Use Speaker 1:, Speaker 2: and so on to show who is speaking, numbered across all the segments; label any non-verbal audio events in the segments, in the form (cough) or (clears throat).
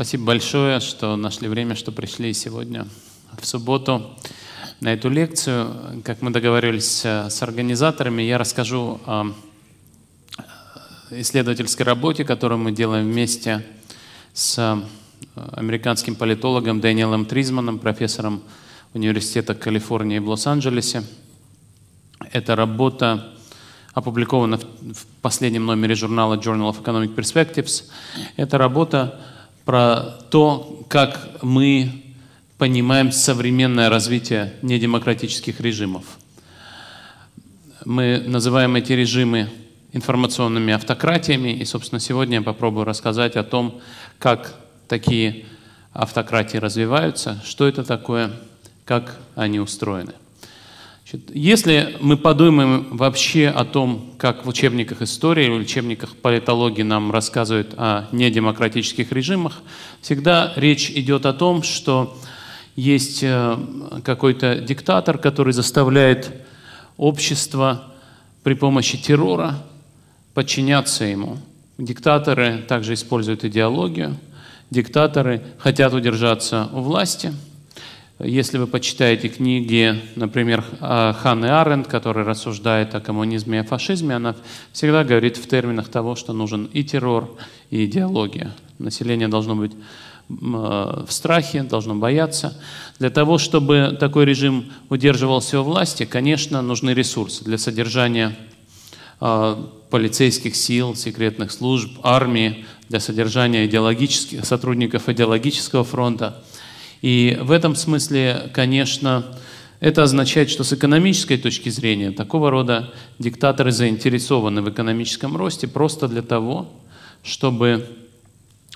Speaker 1: Спасибо большое, что нашли время, что пришли сегодня в субботу на эту лекцию. Как мы договорились с организаторами, я расскажу о исследовательской работе, которую мы делаем вместе с американским политологом Дэниелом Тризманом, профессором Университета Калифорнии в Лос-Анджелесе. Эта работа опубликована в последнем номере журнала Journal of Economic Perspectives. Это работа про то, как мы понимаем современное развитие недемократических режимов. Мы называем эти режимы информационными автократиями, и, собственно, сегодня я попробую рассказать о том, как такие автократии развиваются, что это такое, как они устроены. Если мы подумаем вообще о том, как в учебниках истории или учебниках политологии нам рассказывают о недемократических режимах, всегда речь идет о том, что есть э, какой-то диктатор, который заставляет общество при помощи террора подчиняться ему. Диктаторы также используют идеологию, диктаторы хотят удержаться у власти – если вы почитаете книги, например, Ханны Аренд, которая рассуждает о коммунизме и о фашизме, она всегда говорит в терминах того, что нужен и террор, и идеология. Население должно быть в страхе, должно бояться. Для того, чтобы такой режим удерживался у власти, конечно, нужны ресурсы для содержания а, полицейских сил, секретных служб, армии, для содержания идеологических, сотрудников идеологического фронта – и в этом смысле, конечно, это означает, что с экономической точки зрения такого рода диктаторы заинтересованы в экономическом росте просто для того, чтобы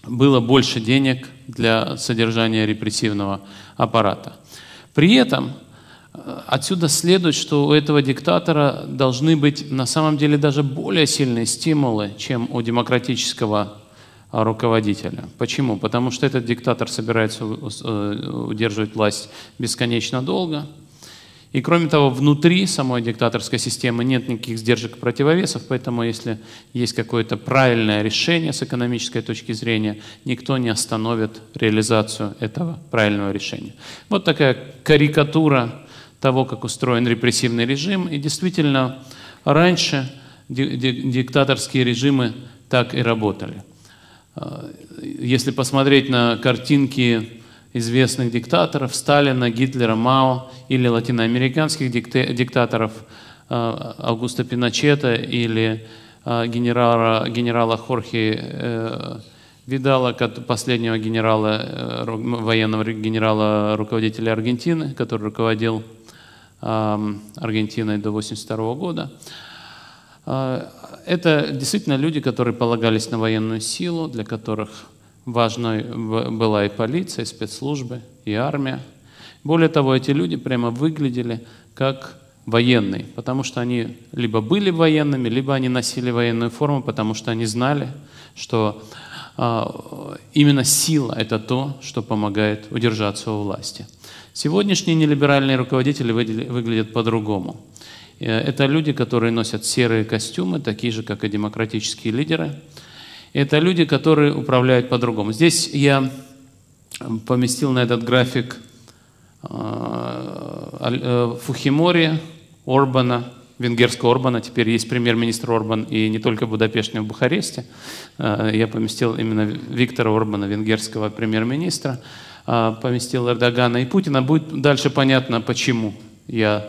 Speaker 1: было больше денег для содержания репрессивного аппарата. При этом э, отсюда следует, что у этого диктатора должны быть на самом деле даже более сильные стимулы, чем у демократического руководителя. Почему? Потому что этот диктатор собирается э, удерживать власть бесконечно долго. И кроме того, внутри самой диктаторской системы нет никаких сдержек и противовесов, поэтому если есть какое-то правильное решение с экономической точки зрения, никто не остановит реализацию этого правильного решения. Вот такая карикатура того, как устроен репрессивный режим. И действительно, раньше диктаторские режимы так и работали. Если посмотреть на картинки известных диктаторов, Сталина, Гитлера, Мао или латиноамериканских диктаторов а, Аугуста Пиночета или а, генерала, генерала Хорхе э, Видала, последнего генерала, э, военного генерала, руководителя Аргентины, который руководил Аргентиной до 1982 года. Это действительно люди, которые полагались на военную силу, для которых важной была и полиция, и спецслужбы, и армия. Более того, эти люди прямо выглядели как военные, потому что они либо были военными, либо они носили военную форму, потому что они знали, что а, именно сила – это то, что помогает удержаться у власти. Сегодняшние нелиберальные руководители выглядят по-другому. Э, это люди, которые носят серые костюмы, такие же, как и демократические лидеры. Это люди, которые управляют по-другому. Здесь я поместил на этот график э, э, Фухимори, Орбана, венгерского Орбана. Теперь есть премьер-министр Орбан и не только в Будапеште, но и в Бухаресте. Я поместил именно Виктора Орбана, венгерского премьер-министра. Поместил Эрдогана и Путина. Будет дальше понятно, почему я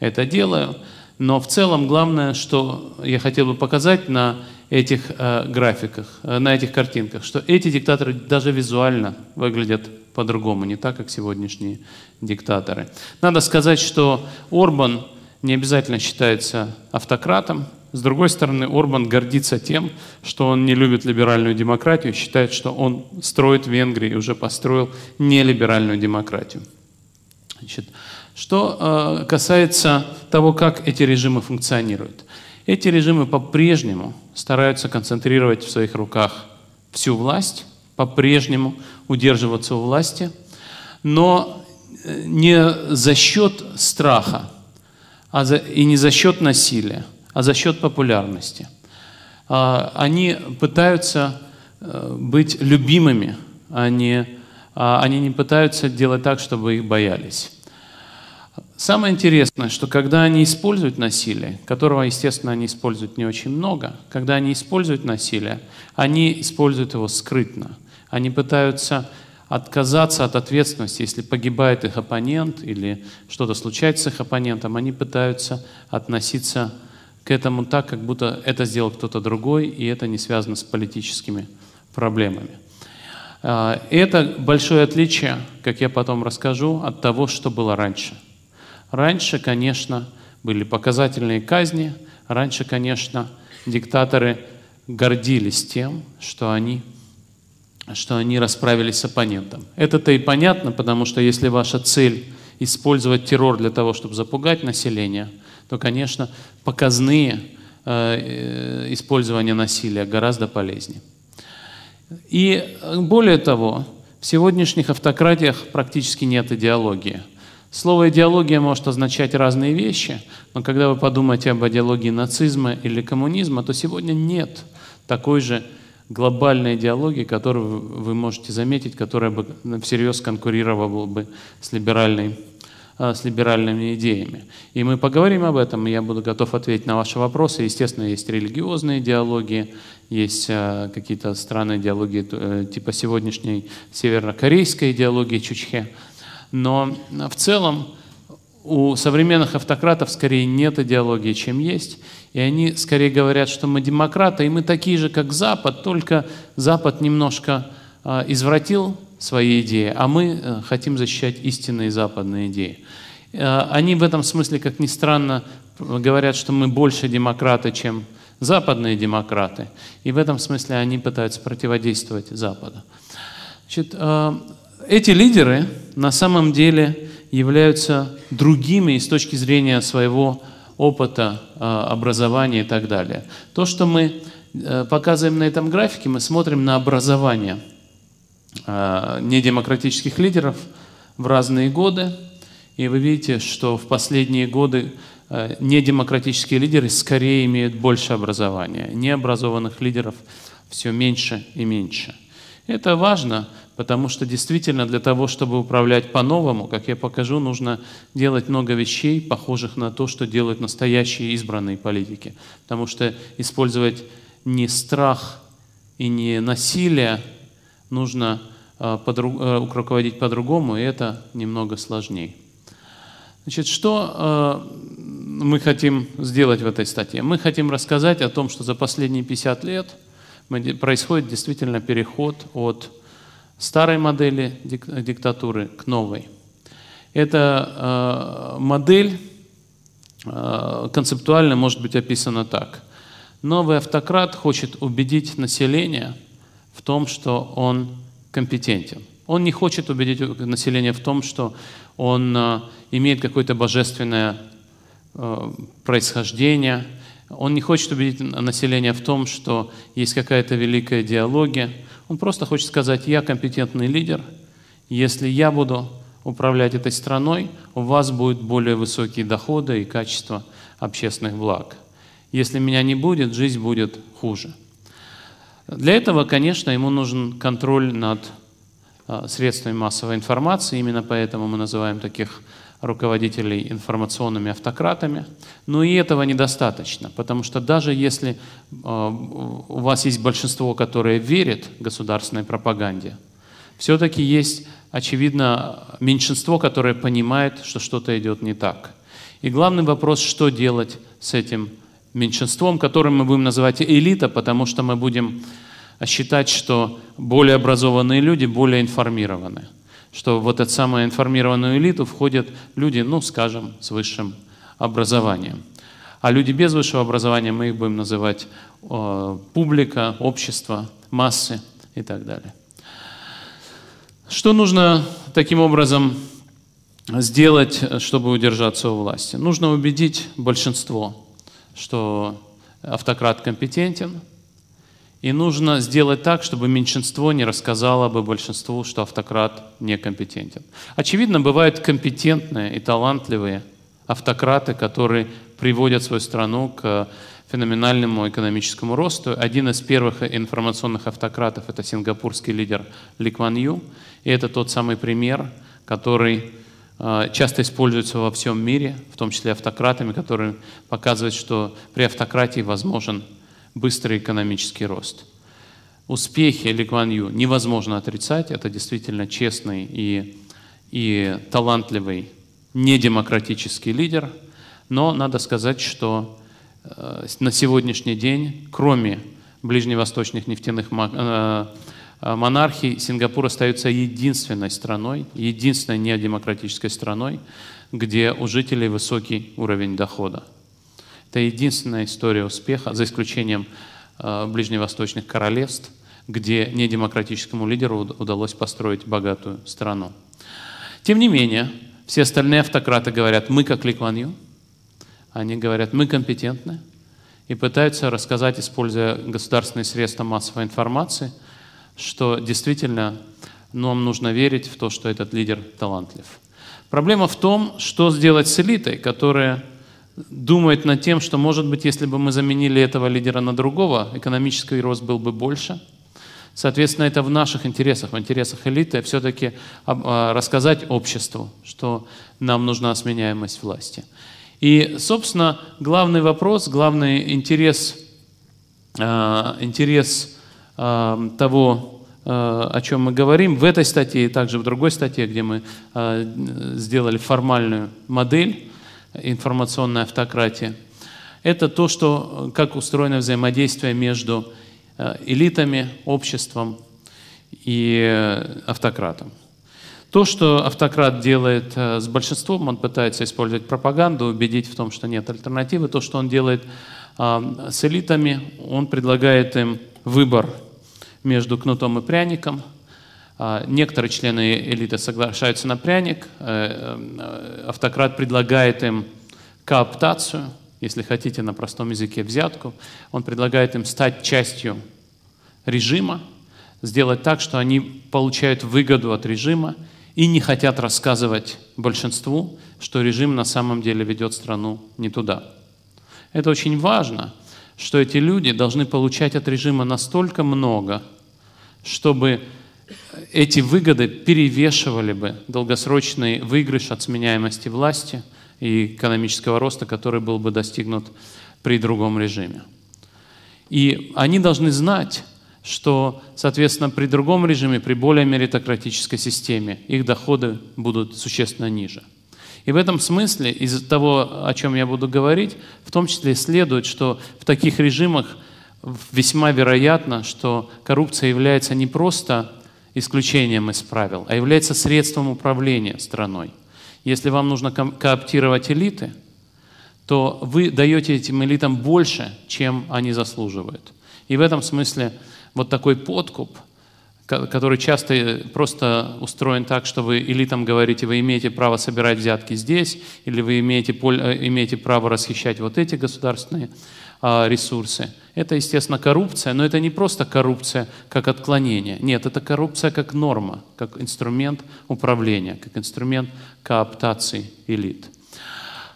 Speaker 1: это делаю. Но в целом главное, что я хотел бы показать на этих э, графиках, э, на этих картинках, что эти диктаторы даже визуально выглядят по-другому, не так, как сегодняшние диктаторы. Надо сказать, что Орбан не обязательно считается автократом. С другой стороны, Орбан гордится тем, что он не любит либеральную демократию, считает, что он строит в Венгрии уже построил нелиберальную демократию. Значит, что э, касается того, как эти режимы функционируют. Эти режимы по-прежнему стараются концентрировать в своих руках всю власть, по-прежнему удерживаться у власти, но э, не за счет страха а за, и не за счет насилия, а за счет популярности. А, они пытаются э, быть любимыми они, а, они не пытаются делать так, чтобы их боялись. Самое интересное, что когда они используют насилие, которого, естественно, они используют не очень много, когда они используют насилие, они используют его скрытно. Они пытаются отказаться от ответственности, если погибает их оппонент или что-то случается с их оппонентом, они пытаются относиться к этому так, как будто это сделал кто-то другой, и это не связано с политическими проблемами. А, это большое отличие, как я потом расскажу, от того, что было раньше. Раньше, конечно, были показательные казни, раньше, конечно, диктаторы гордились тем, что они, что они расправились с оппонентом. Это-то и понятно, потому что если ваша цель использовать террор для того, чтобы запугать население – то, конечно, показные э, э, использования насилия гораздо полезнее. И более того, в сегодняшних автократиях практически нет идеологии. Слово «идеология» может означать разные вещи, но когда вы подумаете об идеологии нацизма или коммунизма, то сегодня нет такой же глобальной идеологии, которую вы можете заметить, которая бы всерьез конкурировала бы с либеральной а, с либеральными идеями. И мы поговорим об этом, и я буду готов ответить на ваши вопросы. Естественно, есть религиозные идеологии, есть а, какие-то странные идеологии э, типа сегодняшней северокорейской идеологии Чучхе. Но в целом у современных автократов скорее нет идеологии, чем есть. И они скорее говорят, что мы демократы, и мы такие же, как Запад, только Запад немножко а, извратил свои идеи, а мы э, хотим защищать истинные западные идеи. Э, они в этом смысле, как ни странно, говорят, что мы больше демократы, чем западные демократы. И в этом смысле они пытаются противодействовать Западу. Значит, э, эти лидеры на самом деле являются другими с точки зрения своего опыта, образования и так далее. То, что мы показываем на этом графике, мы смотрим на образование – Э, недемократических лидеров в разные годы. И вы видите, что в последние годы э, недемократические лидеры скорее имеют больше образования. Необразованных лидеров все меньше и меньше. Это важно, потому что действительно для того, чтобы управлять по-новому, как я покажу, нужно делать много вещей, похожих на то, что делают настоящие избранные политики. Потому что использовать не страх и не насилие нужно э, э, руководить по-другому, и это немного сложнее. Значит, что э, мы хотим сделать в этой статье? Мы хотим рассказать о том, что за последние 50 лет происходит действительно переход от старой модели диктатуры к новой. Эта модель концептуально может быть описана так. Новый автократ хочет убедить население – в том, что он компетентен. Он не хочет убедить население в том, что он э, имеет какое-то божественное э, происхождение. Он не хочет убедить население в том, что есть какая-то великая идеология. Он просто хочет сказать, я компетентный лидер. Если я буду управлять этой страной, у вас будут более высокие доходы и качество общественных благ. Если меня не будет, жизнь будет хуже. Для этого, конечно, ему нужен контроль над а, средствами массовой информации, именно поэтому мы называем таких руководителей информационными автократами. Но и этого недостаточно, потому что даже если а, у вас есть большинство, которое верит государственной пропаганде, все-таки есть, очевидно, меньшинство, которое понимает, что что-то идет не так. И главный вопрос, что делать с этим меньшинством, которым мы будем называть элита, потому что мы будем считать, что более образованные люди более информированы. Что в эту самую информированную элиту входят люди, ну, скажем, с высшим образованием. А люди без высшего образования мы их будем называть э, публика, общество, массы и так далее. Что нужно таким образом сделать, чтобы удержаться у власти? Нужно убедить большинство, что автократ компетентен, и нужно сделать так, чтобы меньшинство не рассказало бы большинству, что автократ некомпетентен. Очевидно, бывают компетентные и талантливые автократы, которые приводят свою страну к феноменальному экономическому росту. Один из первых информационных автократов – это сингапурский лидер Ли Кван Ю. И это тот самый пример, который э, часто используется во всем мире, в том числе автократами, который показывает, что при автократии возможен быстрый экономический рост. Успехи Ли Ю невозможно отрицать, это действительно честный и, и талантливый недемократический лидер, но надо сказать, что э, на сегодняшний день, кроме ближневосточных нефтяных э, э, монархий, Сингапур остается единственной страной, единственной недемократической страной, где у жителей высокий уровень дохода. Это единственная история успеха, за исключением ближневосточных королевств, где недемократическому лидеру удалось построить богатую страну. Тем не менее, все остальные автократы говорят, мы как Ли Кван Ю. Они говорят, мы компетентны. И пытаются рассказать, используя государственные средства массовой информации, что действительно нам нужно верить в то, что этот лидер талантлив. Проблема в том, что сделать с элитой, которая думает над тем, что, может быть, если бы мы заменили этого лидера на другого, экономический рост был бы больше – Соответственно, это в наших интересах, в интересах элиты все-таки а, рассказать обществу, что нам нужна сменяемость власти. И, собственно, главный вопрос, главный интерес, а, интерес а, того, о чем мы говорим, в этой статье и также в другой статье, где мы сделали формальную модель информационной автократии, это то, что, как устроено взаимодействие между Э, элитами, обществом и э, автократом. То, что автократ делает э, с большинством, он пытается использовать пропаганду, убедить в том, что нет альтернативы. То, что он делает с элитами, он предлагает им выбор между кнутом и пряником. Некоторые члены элиты соглашаются на пряник. Автократ предлагает им кооптацию – если хотите на простом языке взятку, он предлагает им стать частью режима, сделать так, что они получают выгоду от режима и не хотят рассказывать большинству, что режим на самом деле ведет страну не туда. Это очень важно, что эти люди должны получать от режима настолько много, чтобы эти выгоды перевешивали бы долгосрочный выигрыш от сменяемости власти – и экономического роста, который был бы достигнут при другом режиме. И они должны знать, что, соответственно, при другом режиме, при более меритократической системе, их доходы будут существенно ниже. И в этом смысле, из того, о чем я буду говорить, в том числе следует, что в таких режимах весьма вероятно, что коррупция является не просто исключением из правил, а является средством управления страной. Если вам нужно кооптировать элиты, то вы даете этим элитам больше, чем они заслуживают. И в этом смысле вот такой подкуп, который часто просто устроен так, что вы элитам говорите, вы имеете право собирать взятки здесь, или вы имеете, э, имеете право расхищать вот эти государственные ресурсы. Это, естественно, коррупция, но это не просто коррупция как отклонение. Нет, это коррупция как норма, как инструмент управления, как инструмент кооптации элит.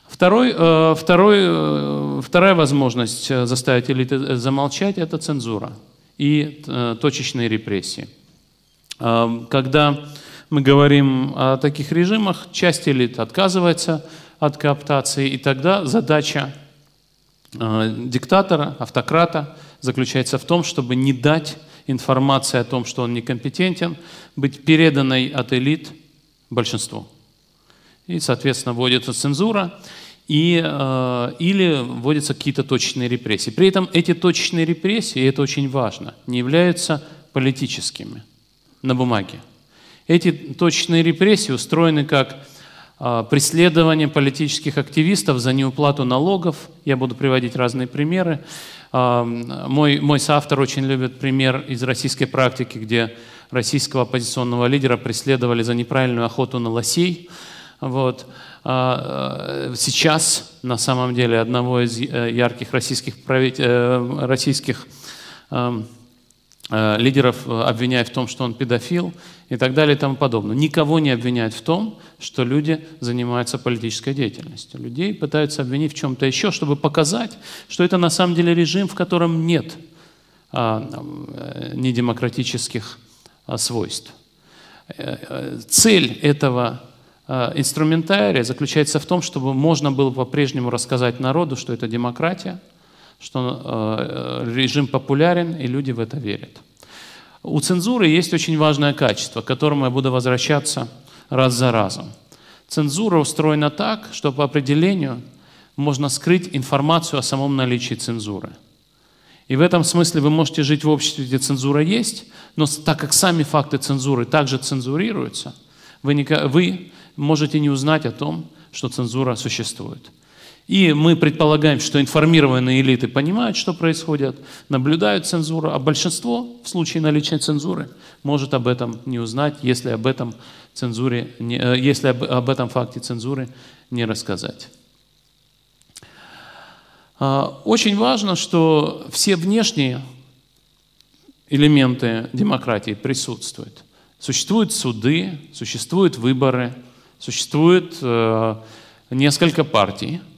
Speaker 1: Второй, э, второй, э, вторая возможность заставить элиты замолчать – это цензура и э, точечные репрессии. Когда мы говорим о таких режимах, часть элит отказывается от кооптации, и тогда задача Э, диктатора, автократа заключается в том, чтобы не дать информации о том, что он некомпетентен, быть переданной от элит большинству. И, соответственно, вводится цензура и, э, или вводятся какие-то точечные репрессии. При этом эти точечные репрессии, и это очень важно, не являются политическими на бумаге. Эти точечные репрессии устроены как преследование политических активистов за неуплату налогов. Я буду приводить разные примеры. А, мой, мой соавтор очень любит пример из российской практики, где российского оппозиционного лидера преследовали за неправильную охоту на лосей. Вот. А, сейчас, на самом деле, одного из э, ярких российских, править... Э, российских э, лидеров э, обвиняют в том, что он педофил и так далее и тому подобное. Никого не обвиняют в том, что люди занимаются политической деятельностью. Людей пытаются обвинить в чем-то еще, чтобы показать, что это на самом деле режим, в котором нет а, э, недемократических а, свойств. Цель этого инструментария заключается в том, чтобы можно было по-прежнему рассказать народу, что это демократия, что режим популярен, и люди в это верят. У цензуры есть очень важное качество, к которому я буду возвращаться раз за разом. Цензура устроена так, что по определению можно скрыть информацию о самом наличии цензуры. И в этом смысле вы можете жить в обществе, где цензура есть, но так как сами факты цензуры также цензурируются, вы, не, вы можете не узнать о том, что цензура существует. И мы предполагаем, что информированные элиты понимают, что происходит, наблюдают цензуру, а большинство в случае наличия цензуры может об этом не узнать, если об этом, цензуре, э, если об, об этом факте цензуры не рассказать. А, очень важно, что все внешние элементы демократии присутствуют. Существуют суды, существуют выборы, существует э, несколько партий –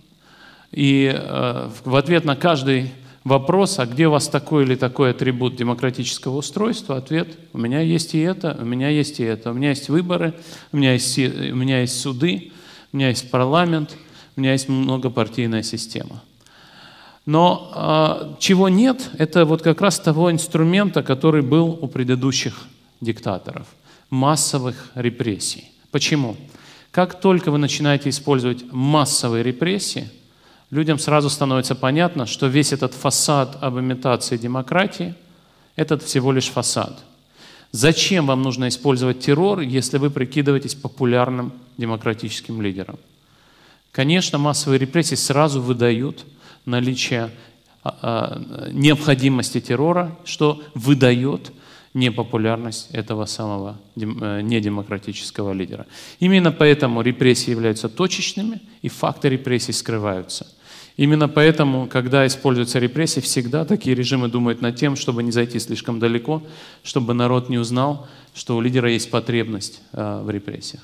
Speaker 1: и э, в ответ на каждый вопрос, а где у вас такой или такой атрибут демократического устройства, ответ – у меня есть и это, у меня есть и это, у меня есть выборы, у меня есть, у меня есть суды, у меня есть парламент, у меня есть многопартийная система. Но э, чего нет, это вот как раз того инструмента, который был у предыдущих диктаторов – массовых репрессий. Почему? Как только вы начинаете использовать массовые репрессии – людям сразу становится понятно, что весь этот фасад об имитации демократии – это всего лишь фасад. Зачем вам нужно использовать террор, если вы прикидываетесь популярным демократическим лидером? Конечно, массовые репрессии сразу выдают наличие а, а, необходимости террора, что выдает непопулярность этого самого э, недемократического лидера. Именно поэтому репрессии являются точечными, и факты репрессий скрываются. Именно поэтому, когда используются репрессии, всегда такие режимы думают над тем, чтобы не зайти слишком далеко, чтобы народ не узнал, что у лидера есть потребность э, в репрессиях.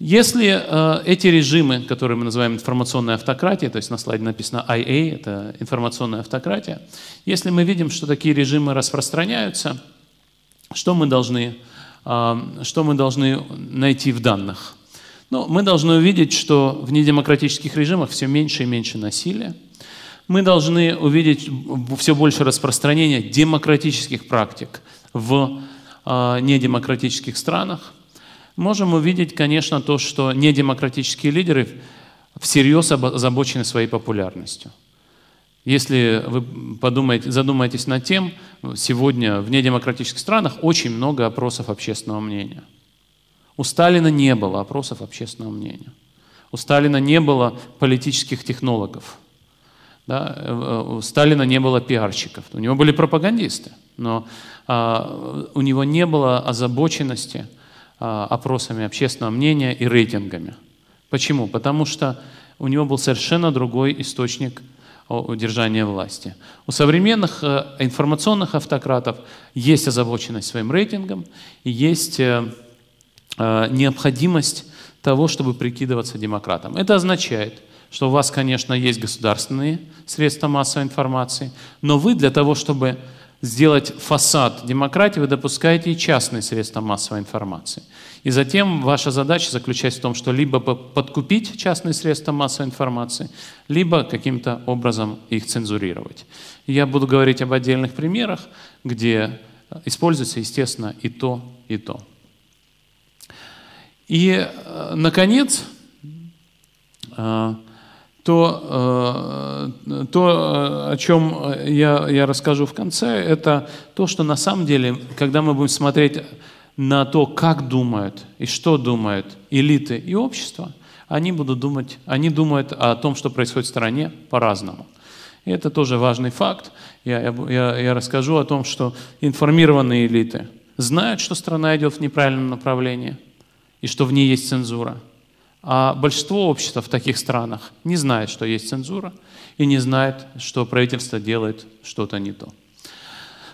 Speaker 1: Если э, эти режимы, которые мы называем информационной автократией, то есть на слайде написано IA, это информационная автократия, если мы видим, что такие режимы распространяются, что мы должны, э, что мы должны найти в данных? Но мы должны увидеть, что в недемократических режимах все меньше и меньше насилия. Мы должны увидеть все больше распространения демократических практик в э, недемократических странах. Можем увидеть, конечно, то, что недемократические лидеры всерьез озабочены своей популярностью. Если вы подумаете, задумаетесь над тем, сегодня в недемократических странах очень много опросов общественного мнения – у Сталина не было опросов общественного мнения. У Сталина не было политических технологов. Да? Э, у Сталина не было пиарщиков. У него были пропагандисты, но а, у него не было озабоченности а, опросами общественного мнения и рейтингами. Почему? Потому что у него был совершенно другой источник удержания власти. У современных э, информационных автократов есть озабоченность своим рейтингом и есть э, необходимость того, чтобы прикидываться демократом. Это означает, что у вас, конечно, есть государственные средства массовой информации, но вы для того, чтобы сделать фасад демократии, вы допускаете и частные средства массовой информации. И затем ваша задача заключается в том, что либо подкупить частные средства массовой информации, либо каким-то образом их цензурировать. я буду говорить об отдельных примерах, где используется, естественно, и то, и то. И, э, наконец, э, то, э, то о чем я, я расскажу в конце, это то, что на самом деле, когда мы будем смотреть на то, как думают и что думают элиты и общество, они будут думать, они думают о том, что происходит в стране по-разному. И это тоже важный факт. Я, я, я расскажу о том, что информированные элиты знают, что страна идет в неправильном направлении – и что в ней есть цензура. А большинство общества в таких странах не знает, что есть цензура, и не знает, что правительство делает что-то не то.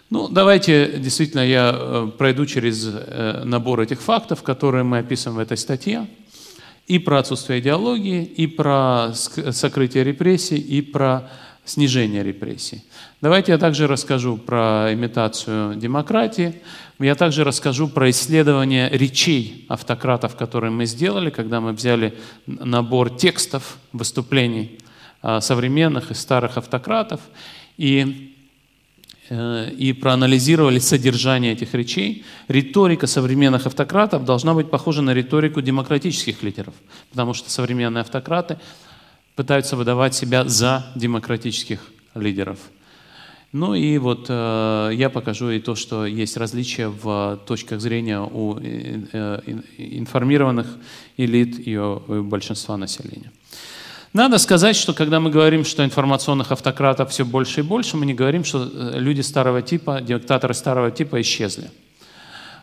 Speaker 1: Ну, давайте действительно я э, пройду через э, набор этих фактов, которые мы описываем в этой статье. И про отсутствие идеологии, и про сокрытие репрессий, и про снижение репрессий. Давайте я также расскажу про имитацию демократии. Я также расскажу про исследование речей автократов, которые мы сделали, когда мы взяли набор текстов выступлений а, современных и старых автократов и, э, и проанализировали содержание этих речей. Риторика современных автократов должна быть похожа на риторику демократических лидеров, потому что современные автократы пытаются выдавать себя за демократических лидеров. Ну и вот э, я покажу и то, что есть различия в точках зрения у э, э информированных элит и у, большинства населения. Надо сказать, что когда мы говорим, что информационных автократов все больше и больше, мы не говорим, что э, люди старого типа, диктаторы старого типа исчезли.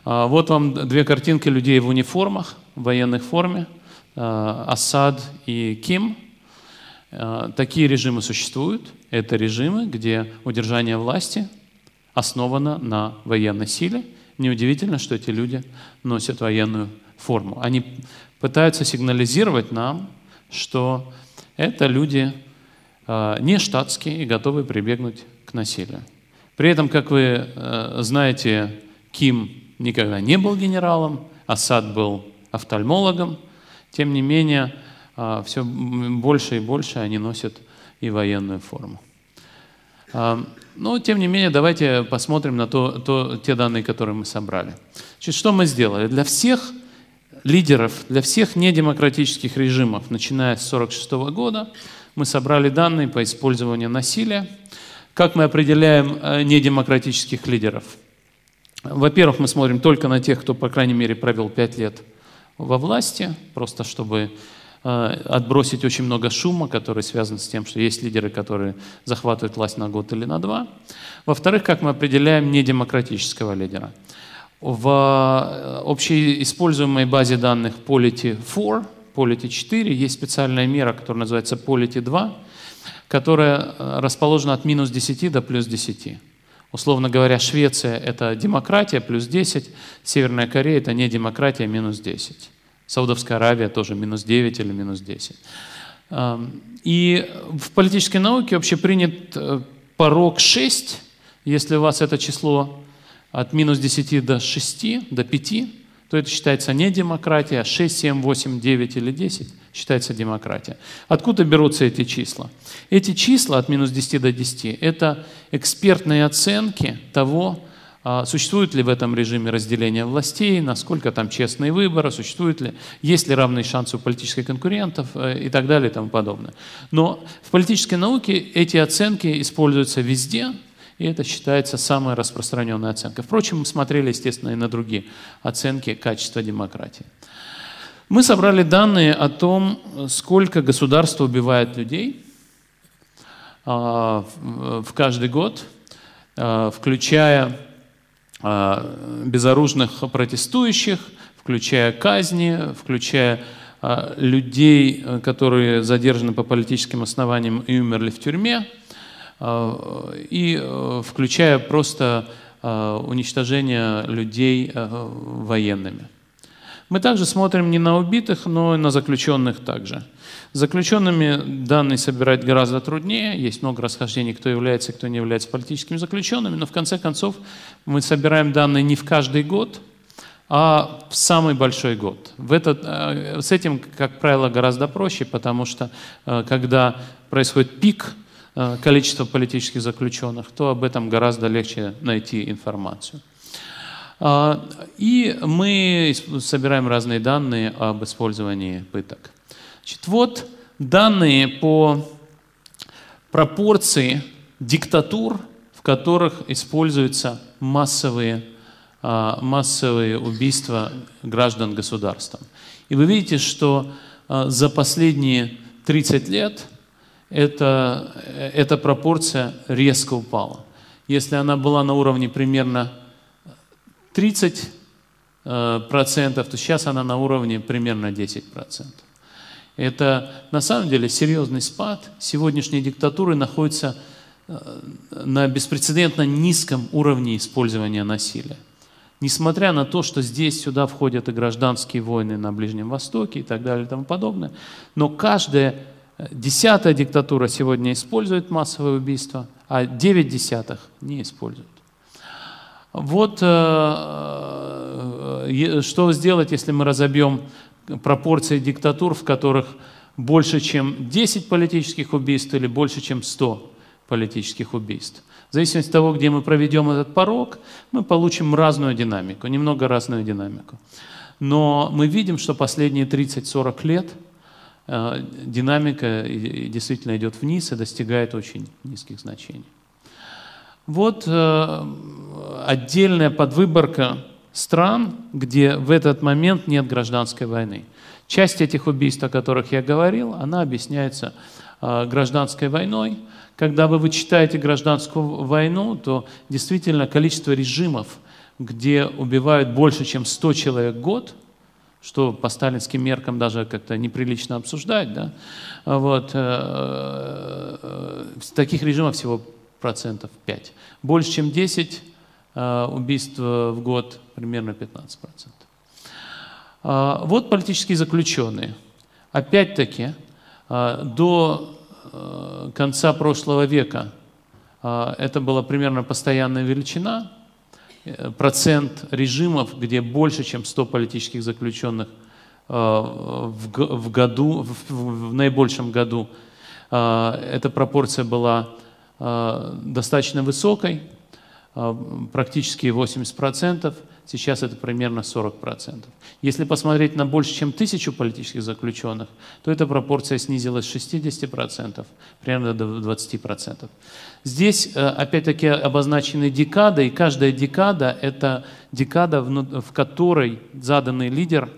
Speaker 1: А, вот вам две картинки людей в униформах, в военной форме. Э, Асад и Ким – такие режимы существуют. Это режимы, где удержание власти основано на военной силе. Неудивительно, что эти люди носят военную форму. Они пытаются сигнализировать нам, что это люди э, не штатские и готовы прибегнуть к насилию. При этом, как вы э, знаете, Ким никогда не был генералом, Асад был офтальмологом. Тем не менее, все больше и больше они носят и военную форму. А, но, тем не менее, давайте посмотрим на то, то, те данные, которые мы собрали. Значит, что мы сделали? Для всех лидеров, для всех недемократических режимов, начиная с 1946 года, мы собрали данные по использованию насилия. Как мы определяем э, недемократических лидеров? Во-первых, мы смотрим только на тех, кто, по крайней мере, провел пять лет во власти, просто чтобы отбросить очень много шума, который связан с тем, что есть лидеры, которые захватывают власть на год или на два. Во-вторых, как мы определяем недемократического лидера? В э, общеиспользуемой базе данных Polity 4, Polity 4 есть специальная мера, которая называется Polity 2, которая э, расположена от минус 10 до плюс 10. Условно говоря, Швеция – это демократия плюс 10, Северная Корея – это не демократия минус 10. Саудовская Аравия тоже минус 9 или минус 10. И в политической науке вообще принят э, порог 6. Если у вас это число от минус 10 до 6, до 5, то это считается не демократия, 6, 7, 8, 9 или 10 считается демократия. Откуда берутся эти числа? Эти числа от минус 10 до 10 – это экспертные оценки того, существует ли в этом режиме разделение властей, насколько там честные выборы, существует ли, есть ли равные шансы у политических конкурентов э, и так далее и тому подобное. Но в политической науке эти оценки используются везде, и это считается самой распространенной оценкой. Впрочем, мы смотрели, естественно, и на другие оценки качества демократии. Мы собрали данные о том, сколько государство убивает людей а, в каждый год, а, включая а, безоружных протестующих, включая казни, включая а, людей, которые задержаны по политическим основаниям и умерли в тюрьме, и включая просто уничтожение людей военными. Мы также смотрим не на убитых, но и на заключенных также. Заключенными данные собирать гораздо труднее, есть много расхождений, кто является, кто не является политическими заключенными, но в конце концов мы собираем данные не в каждый год, а в самый большой год. В этот, э, с этим, как правило, гораздо проще, потому что э, когда происходит пик э, количества политических заключенных, то об этом гораздо легче найти информацию. А, и мы собираем разные данные об использовании пыток. Значит, вот данные по пропорции диктатур, в которых используются массовые, а, массовые убийства граждан государством. И вы видите, что а, за последние 30 лет эта, эта пропорция резко упала. Если она была на уровне примерно 30 э, процентов, то сейчас она на уровне примерно 10 процентов. Это на самом деле серьезный спад. Сегодняшние диктатуры находятся на беспрецедентно низком уровне использования насилия. Несмотря на то, что здесь сюда входят и гражданские войны на Ближнем Востоке и так далее и тому подобное, но каждая десятая диктатура сегодня использует массовое убийство, а девять десятых не используют. Вот э, э, что сделать, если мы разобьем пропорции диктатур, в которых больше, чем 10 политических убийств или больше, чем 100 политических убийств. В зависимости от того, где мы проведем этот порог, мы получим разную динамику, немного разную динамику. Но мы видим, что последние 30-40 лет э, динамика действительно идет вниз и достигает очень низких значений. Вот э, отдельная подвыборка стран, где в этот момент нет гражданской войны. Часть этих убийств, о которых я говорил, она объясняется э, гражданской войной. Когда вы вычитаете гражданскую войну, то действительно количество режимов, где убивают больше, чем 100 человек в год, что по сталинским меркам даже как-то неприлично обсуждать, да, вот, э, э, таких режимов всего процентов 5. Больше, чем 10 э, убийств в год, примерно 15 процентов. А, вот политические заключенные. Опять-таки, э, до э, конца прошлого века это была примерно постоянная величина, процент режимов, где больше, чем 100 политических заключенных в году, в наибольшем году, эта пропорция была Э, достаточно высокой, э, практически 80%, сейчас это примерно 40%. Если посмотреть на больше, чем тысячу политических заключенных, то эта пропорция снизилась с 60% примерно до 20%. Здесь, э, опять-таки, обозначены декады, и каждая декада – это декада, в которой заданный лидер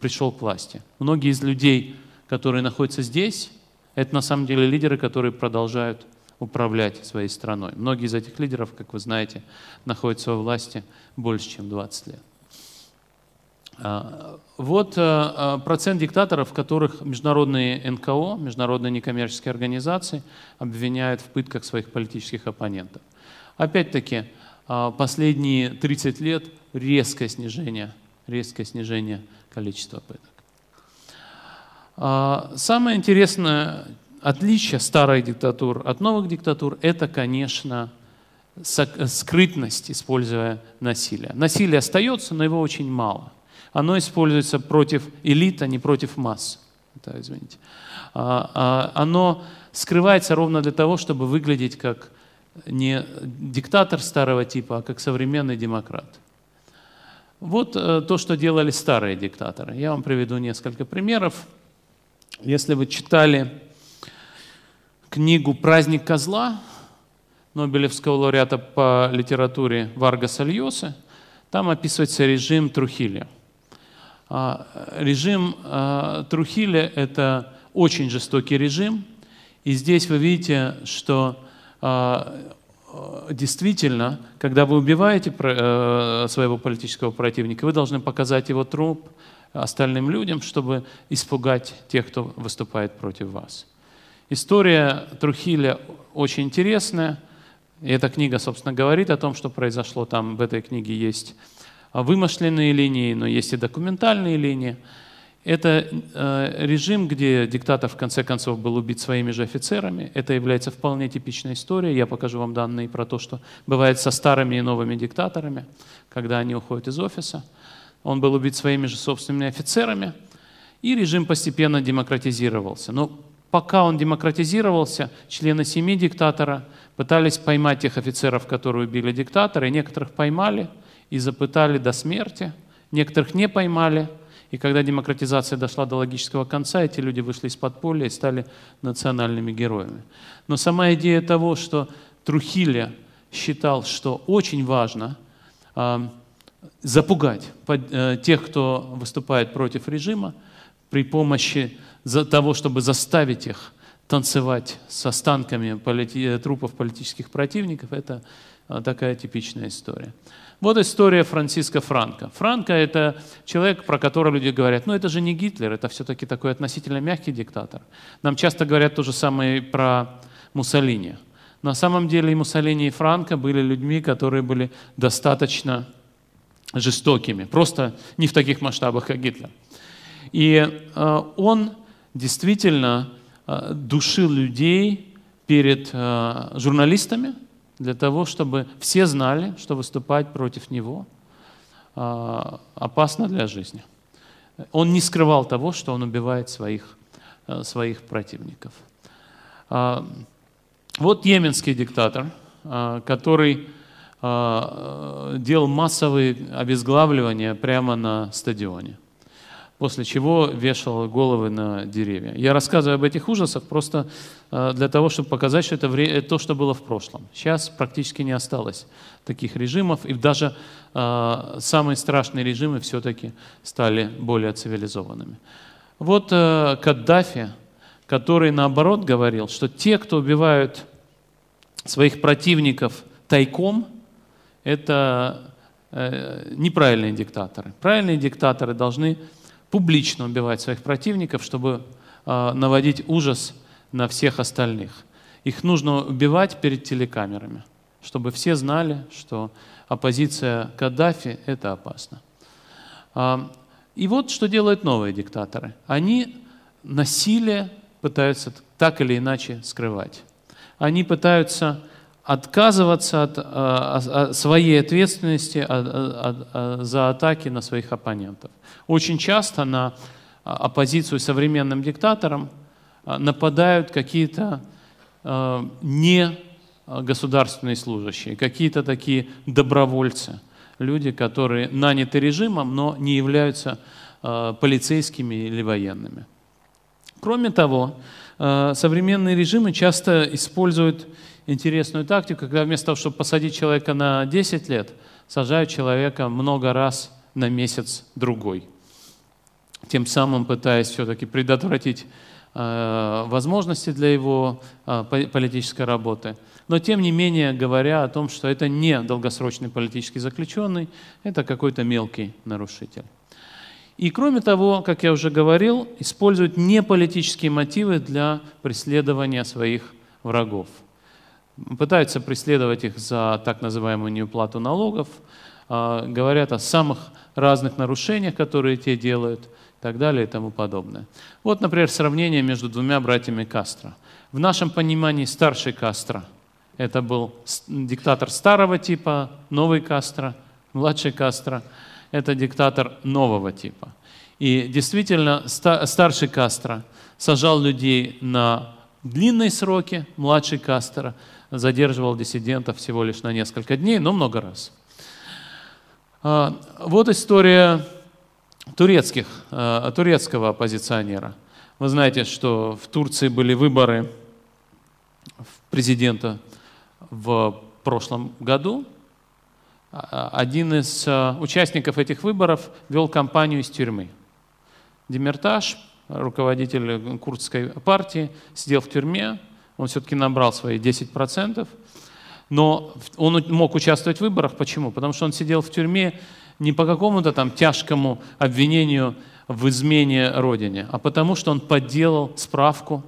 Speaker 1: пришел к власти. Многие из людей, которые находятся здесь, это на самом деле лидеры, которые продолжают управлять своей страной. Многие из этих лидеров, как вы знаете, находятся во власти больше, чем 20 лет. А, вот а, а, процент диктаторов, которых международные НКО, международные некоммерческие организации обвиняют в пытках своих политических оппонентов. Опять-таки, последние 30 лет резкое снижение, резкое снижение количества пыток. Самое интересное, отличие старых диктатур от новых диктатур – это, конечно, скрытность, используя насилие. Насилие остается, но его очень мало. Оно используется против элит, а не против масс. Да, извините. А, а, оно скрывается ровно для того, чтобы выглядеть как не диктатор старого типа, а как современный демократ. Вот э, то, что делали старые диктаторы. Я вам приведу несколько примеров. Если вы читали книгу «Праздник козла» Нобелевского лауреата по литературе Варгаса Льоса, там описывается режим Трухиля. А, режим а, Трухиля – это очень жестокий режим, и здесь вы видите, что а, действительно, когда вы убиваете э, своего политического противника, вы должны показать его труп остальным людям, чтобы испугать тех, кто выступает против вас. История Трухиля очень интересная. И эта книга, собственно, говорит о том, что произошло там. В этой книге есть вымышленные линии, но есть и документальные линии. Это э, режим, где диктатор в конце концов был убит своими же офицерами. Это является вполне типичной историей. Я покажу вам данные про то, что бывает со старыми и новыми диктаторами, когда они уходят из офиса. Он был убит своими же собственными офицерами, и режим постепенно демократизировался. Но пока он демократизировался, члены семьи диктатора пытались поймать тех офицеров, которые убили диктатора, и некоторых поймали и запытали до смерти, некоторых не поймали. И когда демократизация дошла до логического конца, эти люди вышли из подполья и стали национальными героями. Но сама идея того, что Трухиля считал, что очень важно э, запугать э, тех, кто выступает против режима, при помощи того, чтобы заставить их танцевать с останками полити трупов политических противников, это а, такая типичная история. Вот история Франциска Франка. Франко – это человек, про которого люди говорят, ну это же не Гитлер, это все-таки такой относительно мягкий диктатор. Нам часто говорят то же самое про Муссолини. На самом деле и Муссолини, и Франко были людьми, которые были достаточно жестокими, просто не в таких масштабах, как Гитлер. И э, он действительно э, душил людей перед э, журналистами для того, чтобы все знали, что выступать против него опасно для жизни. Он не скрывал того, что он убивает своих, своих противников. Вот йеменский диктатор, который делал массовые обезглавливания прямо на стадионе после чего вешал головы на деревья. Я рассказываю об этих ужасах просто э, для того, чтобы показать, что это то, что было в прошлом. Сейчас практически не осталось таких режимов, и даже э, самые страшные режимы все-таки стали более цивилизованными. Вот э, Каддафи, который наоборот говорил, что те, кто убивают своих противников тайком, это неправильные диктаторы. Правильные диктаторы должны публично убивать своих противников, чтобы э, наводить ужас на всех остальных. Их нужно убивать перед телекамерами, чтобы все знали, что оппозиция Каддафи – это опасно. Э, и вот что делают новые диктаторы. Они насилие пытаются так или иначе скрывать. Они пытаются отказываться от а, своей ответственности за атаки на своих оппонентов. Очень часто на оппозицию современным диктаторам нападают какие-то не государственные служащие, какие-то такие добровольцы, люди, которые наняты режимом, но не являются полицейскими или военными. Кроме того, современные режимы часто используют интересную тактику, когда вместо того, чтобы посадить человека на 10 лет, сажают человека много раз на месяц другой. Тем самым пытаясь все-таки предотвратить э, возможности для его э, политической работы. Но тем не менее говоря о том, что это не долгосрочный политический заключенный, это какой-то мелкий нарушитель. И кроме того, как я уже говорил, используют неполитические мотивы для преследования своих врагов пытаются преследовать их за так называемую неуплату налогов, а, говорят о самых разных нарушениях, которые те делают, и так далее и тому подобное. Вот, например, сравнение между двумя братьями Кастро. В нашем понимании старший Кастро – это был диктатор старого типа, новый Кастро, младший Кастро – это диктатор нового типа. И действительно, старший Кастро сажал людей на длинные сроки, младший Кастро – задерживал диссидентов всего лишь на несколько дней, но много раз. А, вот история турецких, а, турецкого оппозиционера. Вы знаете, что в Турции были выборы президента в прошлом году. А, один из участников этих выборов вел кампанию из тюрьмы. Демиртаж, руководитель курдской партии, сидел в тюрьме, он все-таки набрал свои 10%, но он мог участвовать в выборах. Почему? Потому что он сидел в тюрьме не по какому-то там тяжкому обвинению в измене Родине, а потому что он подделал справку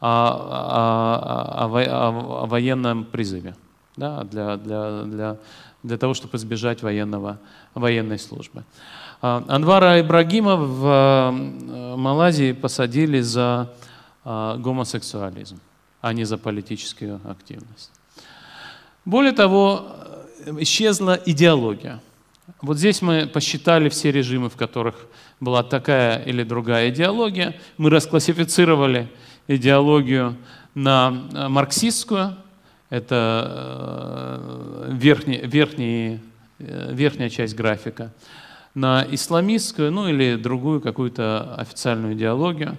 Speaker 1: о, о, о, о военном призыве да, для, для, для, для того, чтобы избежать военного, военной службы. А, Анвара Ибрагима в э, Малайзии посадили за э, гомосексуализм а не за политическую активность. Более того, исчезла идеология. Вот здесь мы посчитали все режимы, в которых была такая или другая идеология. Мы расклассифицировали идеологию на марксистскую, это э, верхний, верхний, э, верхняя часть графика, на исламистскую, ну или другую какую-то официальную идеологию.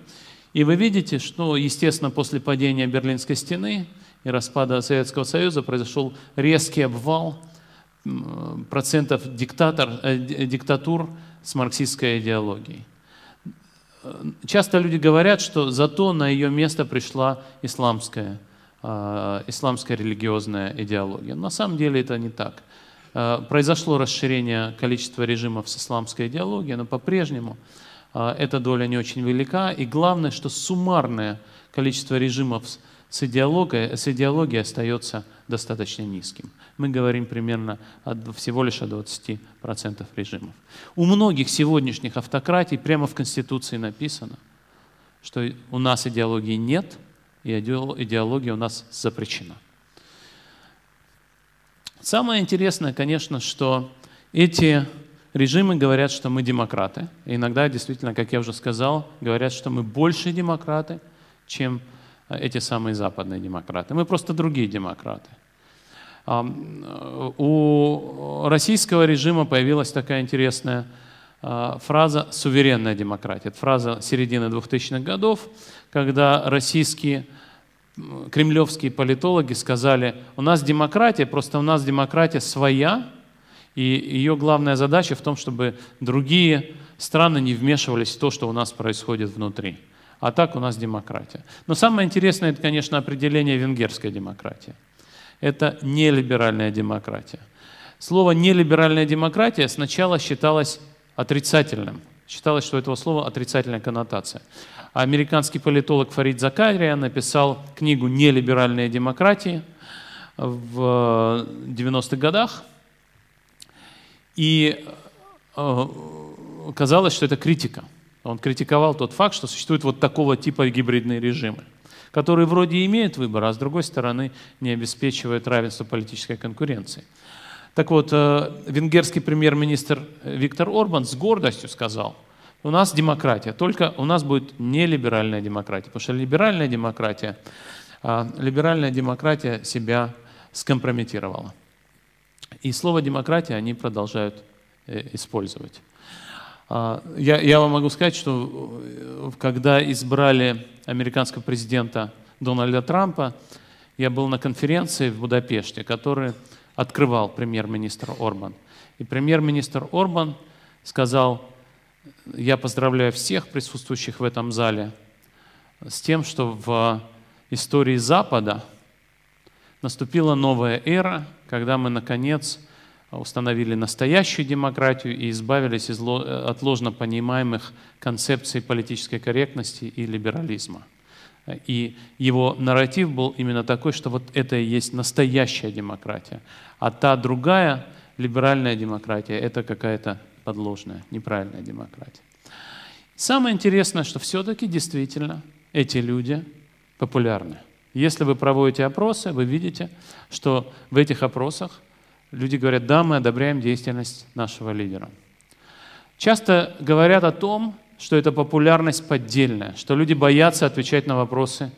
Speaker 1: И вы видите, что, естественно, после падения Берлинской стены и распада Советского Союза произошел резкий обвал процентов диктатор, э, диктатур с марксистской идеологией. Часто люди говорят, что зато на ее место пришла исламская, э, исламская религиозная идеология. на самом деле это не так. Э, произошло расширение количества режимов с исламской идеологией, но по-прежнему а, эта доля не очень велика. И главное, что суммарное количество режимов с идеологией, с идеологией остается достаточно низким. Мы говорим примерно от, всего лишь о 20% режимов. У многих сегодняшних автократий прямо в Конституции написано, что у нас идеологии нет, и идеология у нас запрещена. Самое интересное, конечно, что эти режимы говорят, что мы демократы. Иногда действительно, как я уже сказал, говорят, что мы больше демократы, чем эти самые западные демократы. Мы просто другие демократы. У российского режима появилась такая интересная а, фраза «суверенная демократия». Это фраза середины 2000-х годов, когда российские кремлевские политологи сказали, у нас демократия, просто у нас демократия своя, и ее главная задача в том, чтобы другие страны не вмешивались в то, что у нас происходит внутри. А так у нас демократия. Но самое интересное, это, конечно, определение венгерской демократии. Это нелиберальная демократия. Слово «нелиберальная демократия» сначала считалось отрицательным. Считалось, что у этого слова отрицательная коннотация. А американский политолог Фарид Закария написал книгу «Нелиберальная демократия» в 90-х годах. И э, казалось, что это критика – он критиковал тот факт, что существуют вот такого типа гибридные режимы, которые вроде имеют выбор, а с другой стороны не обеспечивают равенство политической конкуренции. Так вот, э, венгерский премьер-министр Виктор Орбан с гордостью сказал, у нас демократия, только у нас будет не либеральная демократия, потому что либеральная демократия, а, либеральная демократия себя скомпрометировала. И слово демократия они продолжают э, использовать. А, я, я вам могу сказать, что э, когда избрали американского президента Дональда Трампа, я был на конференции в Будапеште, который открывал премьер-министр Орбан. И премьер-министр Орбан сказал, я поздравляю всех присутствующих в этом зале с тем, что в истории Запада наступила новая эра, когда мы, наконец, установили настоящую демократию и избавились от ложно понимаемых концепций политической корректности и либерализма. И его нарратив был именно такой, что вот это и есть настоящая демократия, а та другая либеральная демократия – это какая-то подложная, неправильная демократия. Самое интересное, что все-таки действительно эти люди популярны. Если вы проводите опросы, вы видите, что в этих опросах люди говорят, да, мы одобряем деятельность нашего лидера. Часто говорят о том, что это популярность поддельная, что люди боятся отвечать на вопросы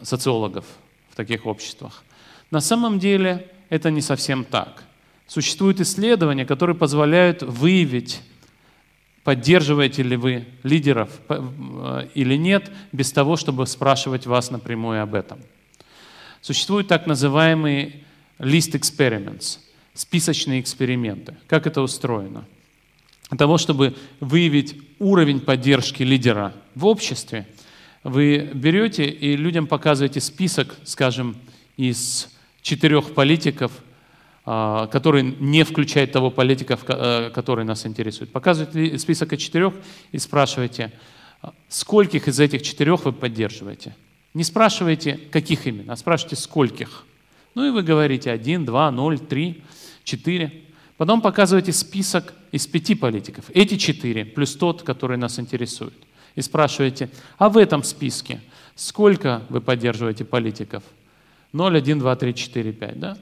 Speaker 1: социологов в таких обществах. На самом деле это не совсем так. Существуют исследования, которые позволяют выявить, поддерживаете ли вы лидеров э, или нет, без того, чтобы спрашивать вас напрямую об этом. Существуют так называемые list experiments, списочные эксперименты. Как это устроено? Для того, чтобы выявить уровень поддержки лидера в обществе, вы берете и людям показываете список, скажем, из четырех политиков, который не включает того политика, э, который нас интересует. Показываете список из четырех и спрашиваете, скольких из этих четырех вы поддерживаете. Не спрашивайте, каких именно, а спрашивайте, скольких. Ну и вы говорите 1, 2, 0, 3, 4. Потом показываете список из пяти политиков. Эти четыре, плюс тот, который нас интересует. И спрашиваете, а в этом списке сколько вы поддерживаете политиков? 0, 1, 2, 3, 4, 5. Да?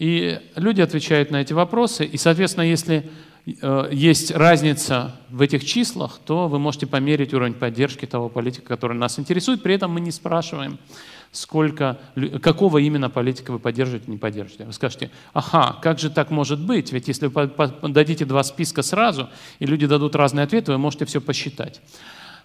Speaker 1: И люди отвечают на эти вопросы. И, соответственно, если э, есть разница в этих числах, то вы можете померить уровень поддержки того политика, который нас интересует. При этом мы не спрашиваем, сколько, какого именно политика вы поддерживаете, не поддерживаете. Вы скажете, ага, как же так может быть? Ведь если вы дадите два списка сразу, и люди дадут разные ответы, вы можете все посчитать.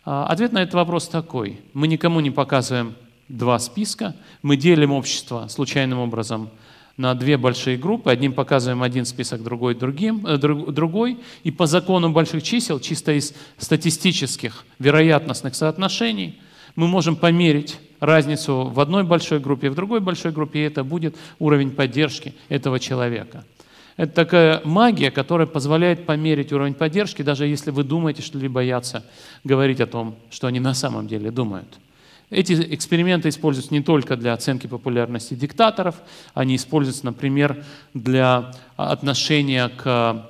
Speaker 1: А, ответ на этот вопрос такой. Мы никому не показываем два списка, мы делим общество случайным образом на две большие группы. Одним показываем один список, другой другим, э, другой. И по закону больших чисел, чисто из статистических вероятностных соотношений, мы можем померить разницу в одной большой группе в другой большой группе, и это будет уровень поддержки этого человека. Это такая магия, которая позволяет померить уровень поддержки, даже если вы думаете, что люди боятся говорить о том, что они на самом деле думают. Эти эксперименты используются не только для оценки популярности диктаторов, они используются, например, для отношения к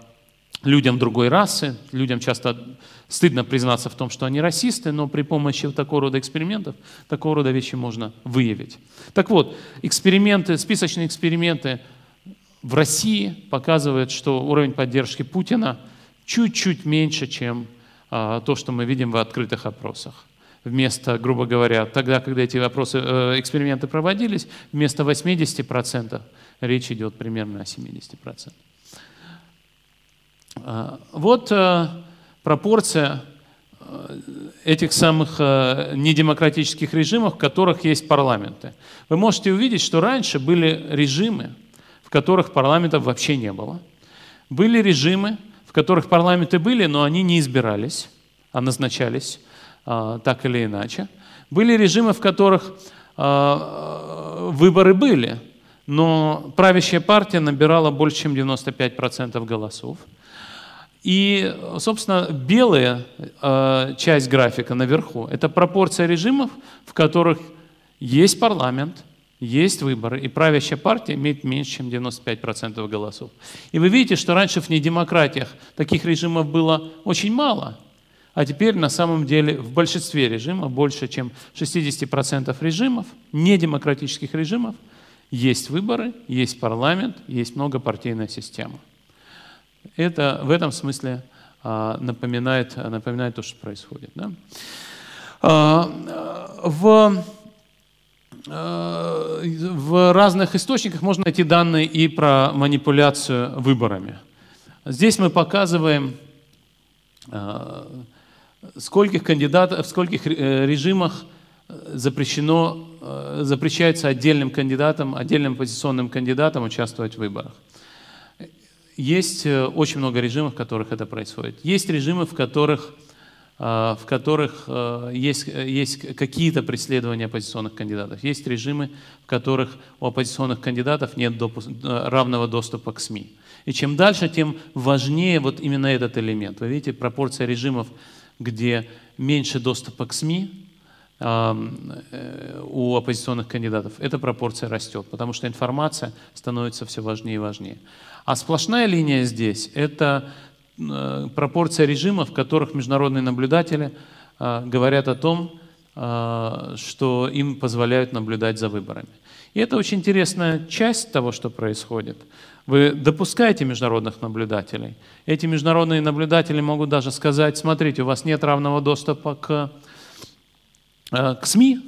Speaker 1: людям другой расы. Людям часто стыдно признаться в том, что они расисты, но при помощи такого рода экспериментов такого рода вещи можно выявить. Так вот, эксперименты, списочные эксперименты в России показывают, что уровень поддержки Путина чуть-чуть меньше, чем а, то, что мы видим в открытых опросах. Вместо, грубо говоря, тогда, когда эти опросы, э, эксперименты проводились, вместо 80% речь идет примерно о 70%. А, вот э, пропорция э, этих самых э, недемократических режимов, в которых есть парламенты. Вы можете увидеть, что раньше были режимы, в которых парламентов вообще не было. Были режимы, в которых парламенты были, но они не избирались, а назначались так или иначе. Были режимы, в которых выборы были, но правящая партия набирала больше, чем 95% голосов. И, собственно, белая часть графика наверху – это пропорция режимов, в которых есть парламент, есть выборы, и правящая партия имеет меньше, чем 95% голосов. И вы видите, что раньше в недемократиях таких режимов было очень мало, а теперь на самом деле в большинстве режимов, больше чем 60% режимов, недемократических режимов, есть выборы, есть парламент, есть многопартийная система. Это в этом смысле а, напоминает, напоминает то, что происходит. Да? А, в, а, в разных источниках можно найти данные и про манипуляцию выборами. Здесь мы показываем, скольких кандидатов, в скольких э, режимах запрещено, запрещается отдельным кандидатам, отдельным оппозиционным кандидатам участвовать в выборах. Есть э, очень много режимов, в которых это происходит. Есть режимы, в которых, э, в которых э, есть, есть какие-то преследования оппозиционных кандидатов. Есть режимы, в которых у оппозиционных кандидатов нет допуск, равного доступа к СМИ. И чем дальше, тем важнее вот именно этот элемент. Вы видите, пропорция режимов, где меньше доступа к СМИ, у оппозиционных кандидатов, эта пропорция растет, потому что информация становится все важнее и важнее. А сплошная линия здесь – это э, пропорция режимов, в которых международные наблюдатели э, говорят о том, э, что им позволяют наблюдать за выборами. И это очень интересная часть того, что происходит. Вы допускаете международных наблюдателей. Эти международные наблюдатели могут даже сказать, смотрите, у вас нет равного доступа к, к СМИ,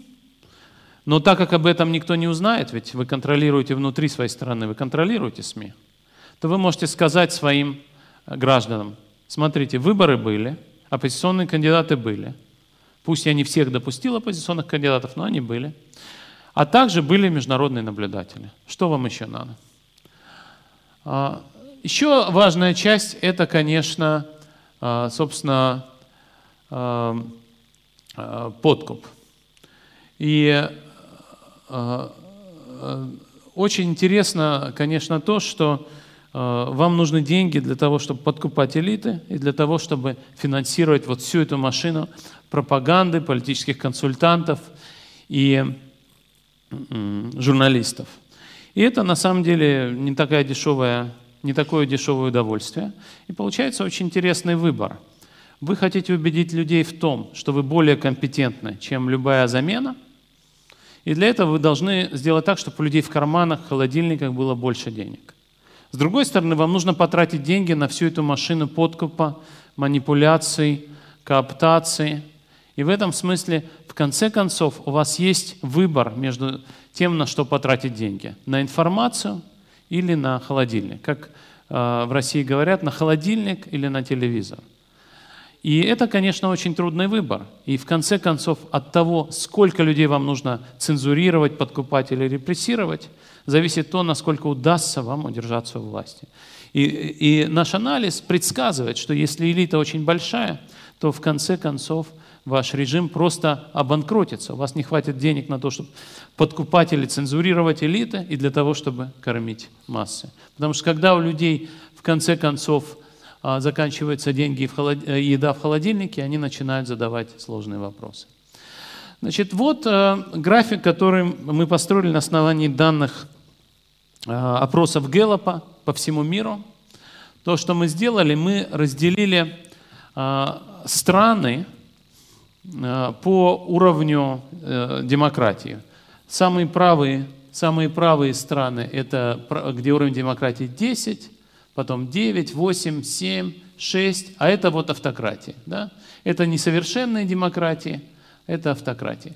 Speaker 1: но так как об этом никто не узнает, ведь вы контролируете внутри своей страны, вы контролируете СМИ, то вы можете сказать своим э, гражданам, смотрите, выборы были, оппозиционные кандидаты были. Пусть я не всех допустил оппозиционных кандидатов, но они были. А также были международные наблюдатели. Что вам еще надо? А, еще важная часть – это, конечно, а, собственно, а, подкуп. И очень интересно, конечно, то, что вам нужны деньги для того, чтобы подкупать элиты и для того, чтобы финансировать вот всю эту машину пропаганды, политических консультантов и журналистов. И это на самом деле не, такая дешевая, не такое дешевое удовольствие. И получается очень интересный выбор. Вы хотите убедить людей в том, что вы более компетентны, чем любая замена, и для этого вы должны сделать так, чтобы у людей в карманах, в холодильниках было больше денег. С другой стороны, вам нужно потратить деньги на всю эту машину подкупа, манипуляций, кооптации. И в этом смысле, в конце концов, у вас есть выбор между тем, на что потратить деньги. На информацию или на холодильник. Как э, в России говорят, на холодильник или на телевизор. И это, конечно, очень трудный выбор. И в конце концов, от того, сколько людей вам нужно цензурировать, подкупать или репрессировать, зависит то, насколько удастся вам удержаться у власти. И, и наш анализ предсказывает, что если элита очень большая, то в конце концов ваш режим просто обанкротится. У вас не хватит денег на то, чтобы подкупать или цензурировать элиты, и для того, чтобы кормить массы. Потому что когда у людей в конце концов а, заканчиваются деньги и. Э, еда в холодильнике, они начинают задавать сложные вопросы. Значит, вот э, график, который мы построили на основании данных э, опросов Гэллопа по всему миру. То, что мы сделали, мы разделили страны по уровню э, демократии. Самые правые, самые правые страны – это где уровень демократии 10, потом 9, 8, 7, 6, а это вот автократия. Да? Это несовершенные демократии – это автократия.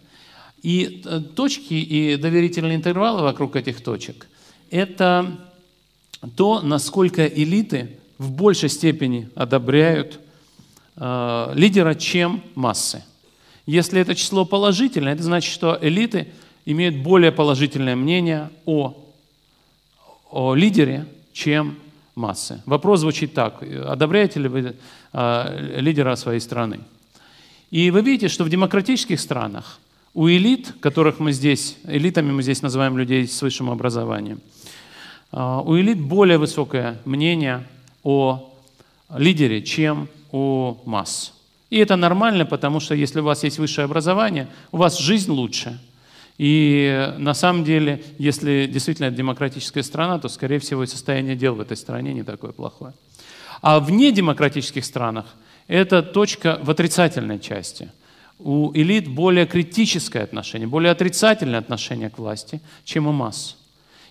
Speaker 1: И э, точки и доверительные интервалы вокруг этих точек – это то, насколько элиты в большей степени одобряют э, лидера, чем массы. Если это число положительное, это значит, что элиты имеют более положительное мнение о, о лидере, чем массы. Вопрос звучит так. Одобряете ли вы э, лидера своей страны? И вы видите, что в демократических странах у элит, которых мы здесь, элитами мы здесь называем людей с высшим образованием, а, у элит более высокое мнение о лидере, чем у масс. И это нормально, потому что если у вас есть высшее образование, у вас жизнь лучше. И на самом деле, если действительно это демократическая страна, то, скорее всего, и состояние дел в этой стране не такое плохое. А в недемократических странах это точка в отрицательной части. У элит более критическое отношение, более отрицательное отношение к власти, чем у масс.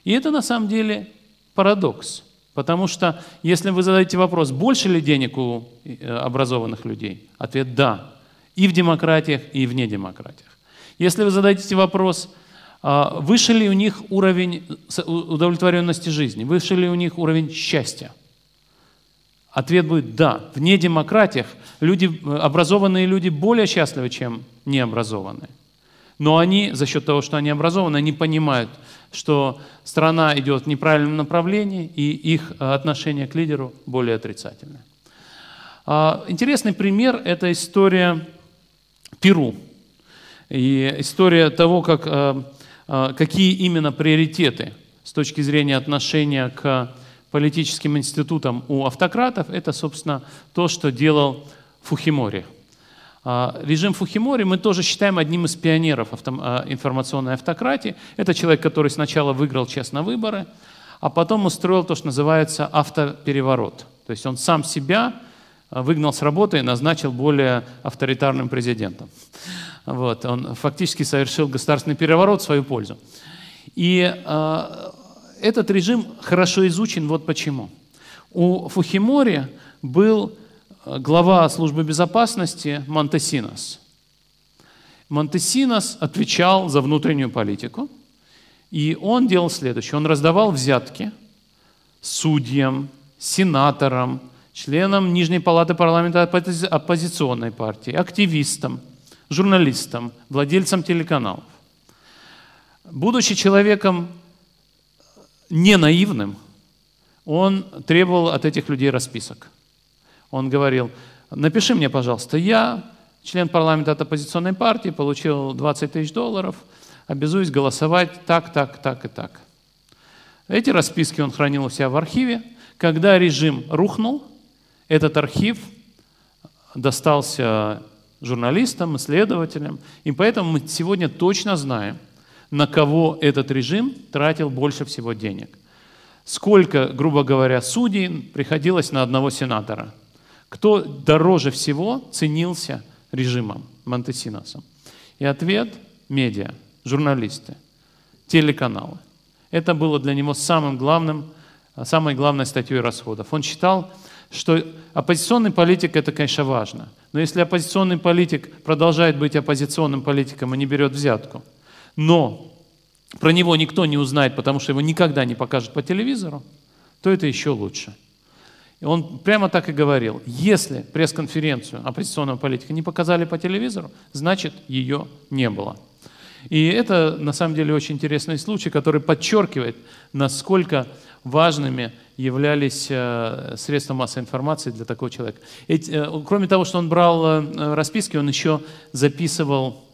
Speaker 1: И это на самом деле парадокс. Потому что если вы задаете вопрос, больше ли денег у э, образованных людей, ответ «да». И в демократиях, и в недемократиях. Если вы зададите вопрос, а, выше ли у них уровень удовлетворенности жизни, выше ли у них уровень счастья, Ответ будет «да». В недемократиях люди, образованные люди более счастливы, чем необразованные. Но они, за счет того, что они образованы, они понимают, что страна идет в неправильном направлении, и их отношение к лидеру более отрицательное. А, интересный пример – это история Перу. И история того, как, а, а, какие именно приоритеты с точки зрения отношения к политическим институтом у автократов, это, собственно, то, что делал Фухимори. А, режим Фухимори мы тоже считаем одним из пионеров а, информационной автократии. Это человек, который сначала выиграл честно выборы, а потом устроил то, что называется автопереворот. То есть он сам себя а, выгнал с работы и назначил более авторитарным президентом. Вот. Он фактически совершил государственный переворот в свою пользу. И этот режим хорошо изучен вот почему. У Фухимори был э, глава службы безопасности Монтесинос. Монтесинос отвечал за внутреннюю политику, и он делал следующее. Он раздавал взятки судьям, сенаторам, членам Нижней палаты парламента оппозиционной партии, активистам, журналистам, владельцам телеканалов. Будучи человеком не наивным, он требовал от этих людей расписок. Он говорил, напиши мне, пожалуйста, я, член парламента от оппозиционной партии, получил 20 тысяч долларов, обязуюсь голосовать так, так, так и так. Эти расписки он хранил у себя в архиве. Когда режим рухнул, этот архив достался журналистам, исследователям, и поэтому мы сегодня точно знаем – на кого этот режим тратил больше всего денег. Сколько, грубо говоря, судей приходилось на одного сенатора? Кто дороже всего ценился режимом Монтесиносом? И ответ – медиа, журналисты, телеканалы. Это было для него самым главным, самой главной статьей расходов. Он считал, что оппозиционный политик – это, конечно, важно. Но если оппозиционный политик продолжает быть оппозиционным политиком и не берет взятку – но про него никто не узнает, потому что его никогда не покажут по телевизору, то это еще лучше. И он прямо так и говорил, если пресс-конференцию оппозиционного политика не показали по телевизору, значит ее не было. И это на самом деле очень интересный случай, который подчеркивает, насколько важными являлись э, средства массовой информации для такого человека. Эти, кроме того, что он брал э, расписки, он еще записывал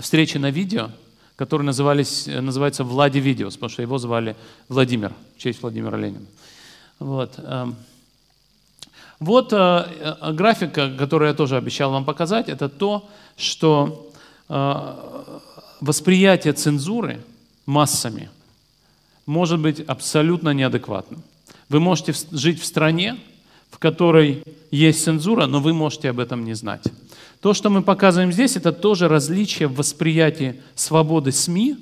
Speaker 1: встречи на видео, который назывались, называется Влади Видеос, потому что его звали Владимир, в честь Владимира Ленина. Вот, эм. Вот э, э, графика, которую я тоже обещал вам показать, это то, что восприятие цензуры массами может быть абсолютно неадекватным. Вы можете жить в стране, в которой есть цензура, но вы можете об этом не знать. То, что мы показываем здесь, это тоже различие в восприятии свободы СМИ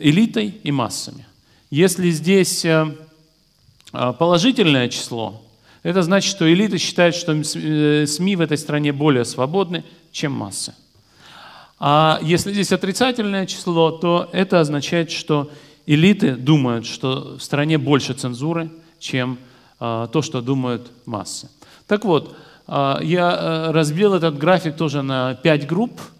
Speaker 1: элитой и массами. Если здесь э, э, положительное число, это значит, что элиты считают, что э, СМИ в этой стране более свободны, чем массы. А если здесь отрицательное число, то это означает, что элиты думают, что в стране больше цензуры, чем то, что думают массы. Так вот, я разбил этот график тоже на пять групп –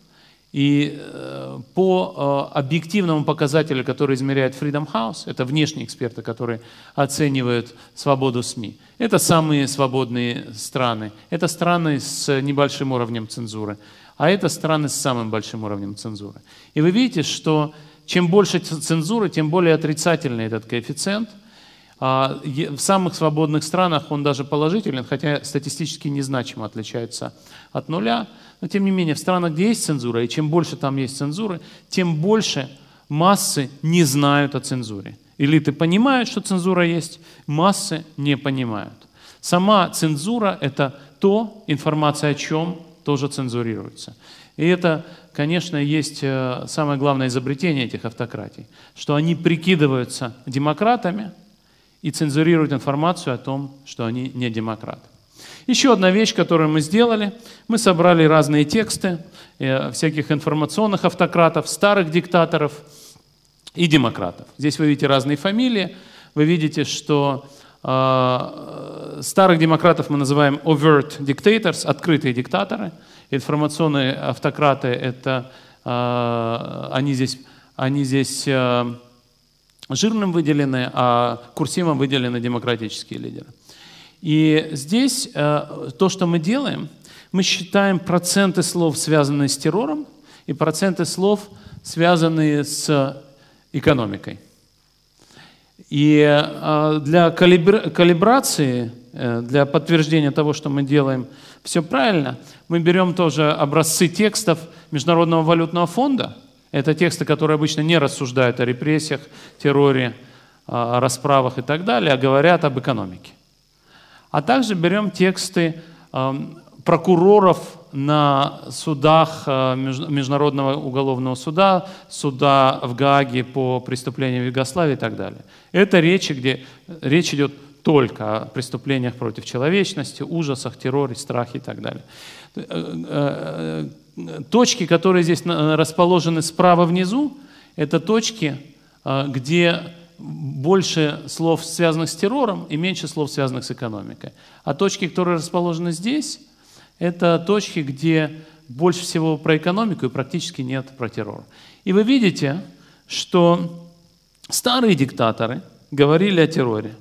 Speaker 1: и э, по э, объективному показателю, который измеряет Freedom House, это внешние эксперты, которые оценивают свободу СМИ, это самые свободные страны. Это страны с небольшим уровнем цензуры, а это страны с самым большим уровнем цензуры. И вы видите, что чем больше цензуры, тем более отрицательный этот коэффициент – а, в самых свободных странах он даже положителен, хотя статистически незначимо отличается от нуля. Но тем не менее, в странах, где есть цензура, и чем больше там есть цензуры, тем больше массы не знают о цензуре. Элиты понимают, что цензура есть, массы не понимают. Сама цензура – это то, информация о чем тоже цензурируется. И это, конечно, есть э, самое главное изобретение этих автократий, что они прикидываются демократами – и цензурируют информацию о том, что они не демократы. Еще одна вещь, которую мы сделали, мы собрали разные тексты э, всяких информационных автократов, старых диктаторов и демократов. Здесь вы видите разные фамилии, вы видите, что э, старых демократов мы называем overt dictators, открытые диктаторы, информационные автократы это э, они здесь, они здесь жирным выделены, а курсивом выделены демократические лидеры. И здесь э, то, что мы делаем, мы считаем проценты слов, связанные с террором, и проценты слов, связанные с экономикой. И э, для калибрации, э, для подтверждения того, что мы делаем все правильно, мы берем тоже образцы текстов Международного валютного фонда – это тексты, которые обычно не рассуждают о репрессиях, терроре, расправах и так далее, а говорят об экономике. А также берем тексты прокуроров на судах э, Международного уголовного суда, суда в Гааге по преступлениям в Югославии и так далее. Это речи, где речь идет только о преступлениях против человечности, ужасах, терроре, страхе и так далее. Э, э, точки, которые здесь расположены справа внизу, это точки, где больше слов, связанных с террором, и меньше слов, связанных с экономикой. А точки, которые расположены здесь, это точки, где больше всего про экономику и практически нет про террор. И вы видите, что старые диктаторы говорили о терроре,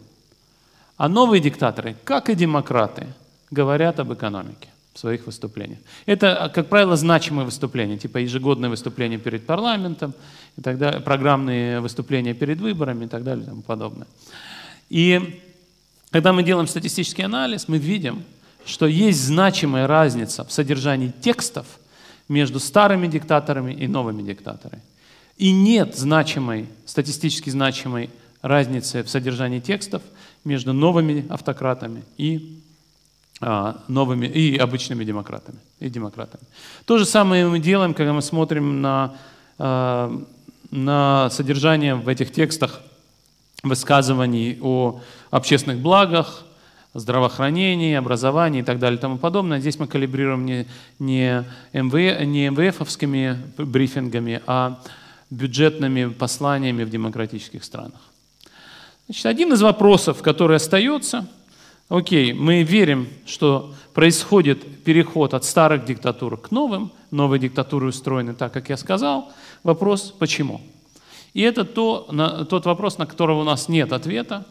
Speaker 1: а новые диктаторы, как и демократы, говорят об экономике в своих выступлениях. Это, как правило, значимые выступления, типа ежегодные выступления перед парламентом, и так далее, программные выступления перед выборами и так далее и тому подобное. И когда мы делаем статистический анализ, мы видим, что есть значимая разница в содержании текстов между старыми диктаторами и новыми диктаторами. И нет значимой, статистически значимой разницы в содержании текстов между новыми автократами и а, новыми и обычными демократами, и демократами. То же самое мы делаем, когда мы смотрим на, а, на содержание в этих текстах высказываний о общественных благах, здравоохранении, образовании и так далее и тому подобное. Здесь мы калибрируем не, не, МВ, не МВФовскими брифингами, а бюджетными посланиями в демократических странах. Значит, один из вопросов, который остается – Окей, мы верим, что происходит переход от старых диктатур к новым, новые диктатуры устроены так, как я сказал. Вопрос, почему? И это то, на, тот вопрос, на который у нас нет ответа.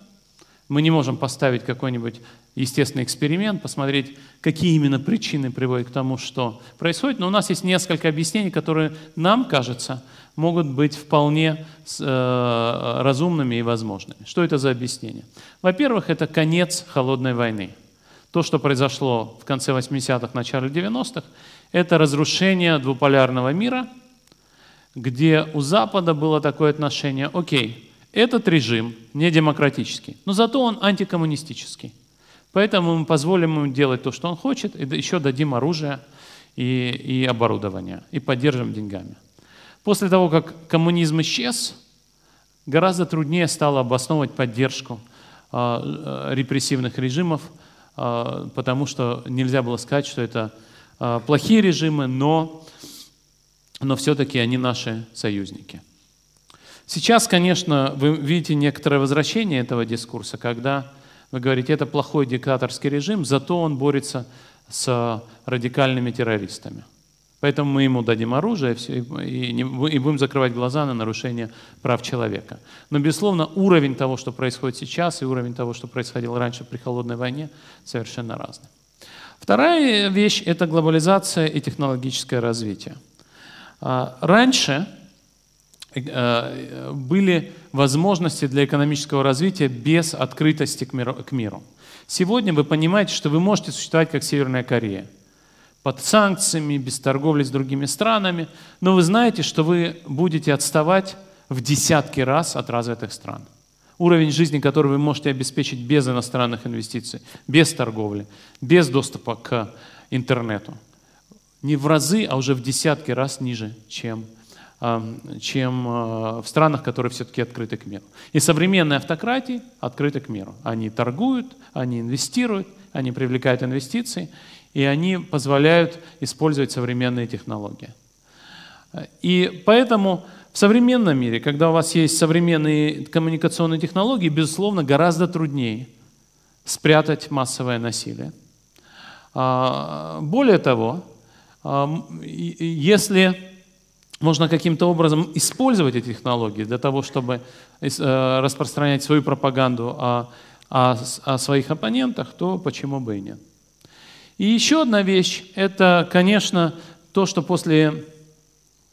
Speaker 1: Мы не можем поставить какой-нибудь естественный эксперимент, посмотреть, какие именно причины приводят к тому, что происходит. Но у нас есть несколько объяснений, которые нам кажется могут быть вполне э, разумными и возможными. Что это за объяснение? Во-первых, это конец холодной войны. То, что произошло в конце 80-х, начале 90-х, это разрушение двуполярного мира, где у Запада было такое отношение, окей, этот режим не демократический, но зато он антикоммунистический. Поэтому мы позволим ему делать то, что он хочет, и еще дадим оружие и, и оборудование, и поддержим деньгами. После того, как коммунизм исчез, гораздо труднее стало обосновывать поддержку э, репрессивных режимов, э, потому что нельзя было сказать, что это э, плохие режимы, но, но все-таки они наши союзники. Сейчас, конечно, вы видите некоторое возвращение этого дискурса, когда вы говорите, это плохой диктаторский режим, зато он борется с радикальными террористами. Поэтому мы ему дадим оружие и, будем закрывать глаза на нарушение прав человека. Но, безусловно, уровень того, что происходит сейчас, и уровень того, что происходило раньше при холодной войне, совершенно разный. Вторая вещь – это глобализация и технологическое развитие. А, раньше Э, были возможности для экономического развития без открытости к миру, к миру. Сегодня вы понимаете, что вы можете существовать как Северная Корея. Под санкциями, без торговли с другими странами. Но вы знаете, что вы будете отставать в десятки раз от развитых стран. Уровень жизни, который вы можете обеспечить без иностранных инвестиций, без торговли, без доступа к интернету. Не в разы, а уже в десятки раз ниже, чем чем э, в странах, которые все-таки открыты к миру. И современные автократии открыты к миру. Они торгуют, они инвестируют, они привлекают инвестиции, и они позволяют использовать современные технологии. И поэтому в современном мире, когда у вас есть современные коммуникационные технологии, безусловно, гораздо труднее спрятать массовое насилие. А, более того, если можно каким-то образом использовать эти технологии для того, чтобы э, распространять свою пропаганду о, о, о своих оппонентах, то почему бы и нет. И еще одна вещь – это, конечно, то, что после,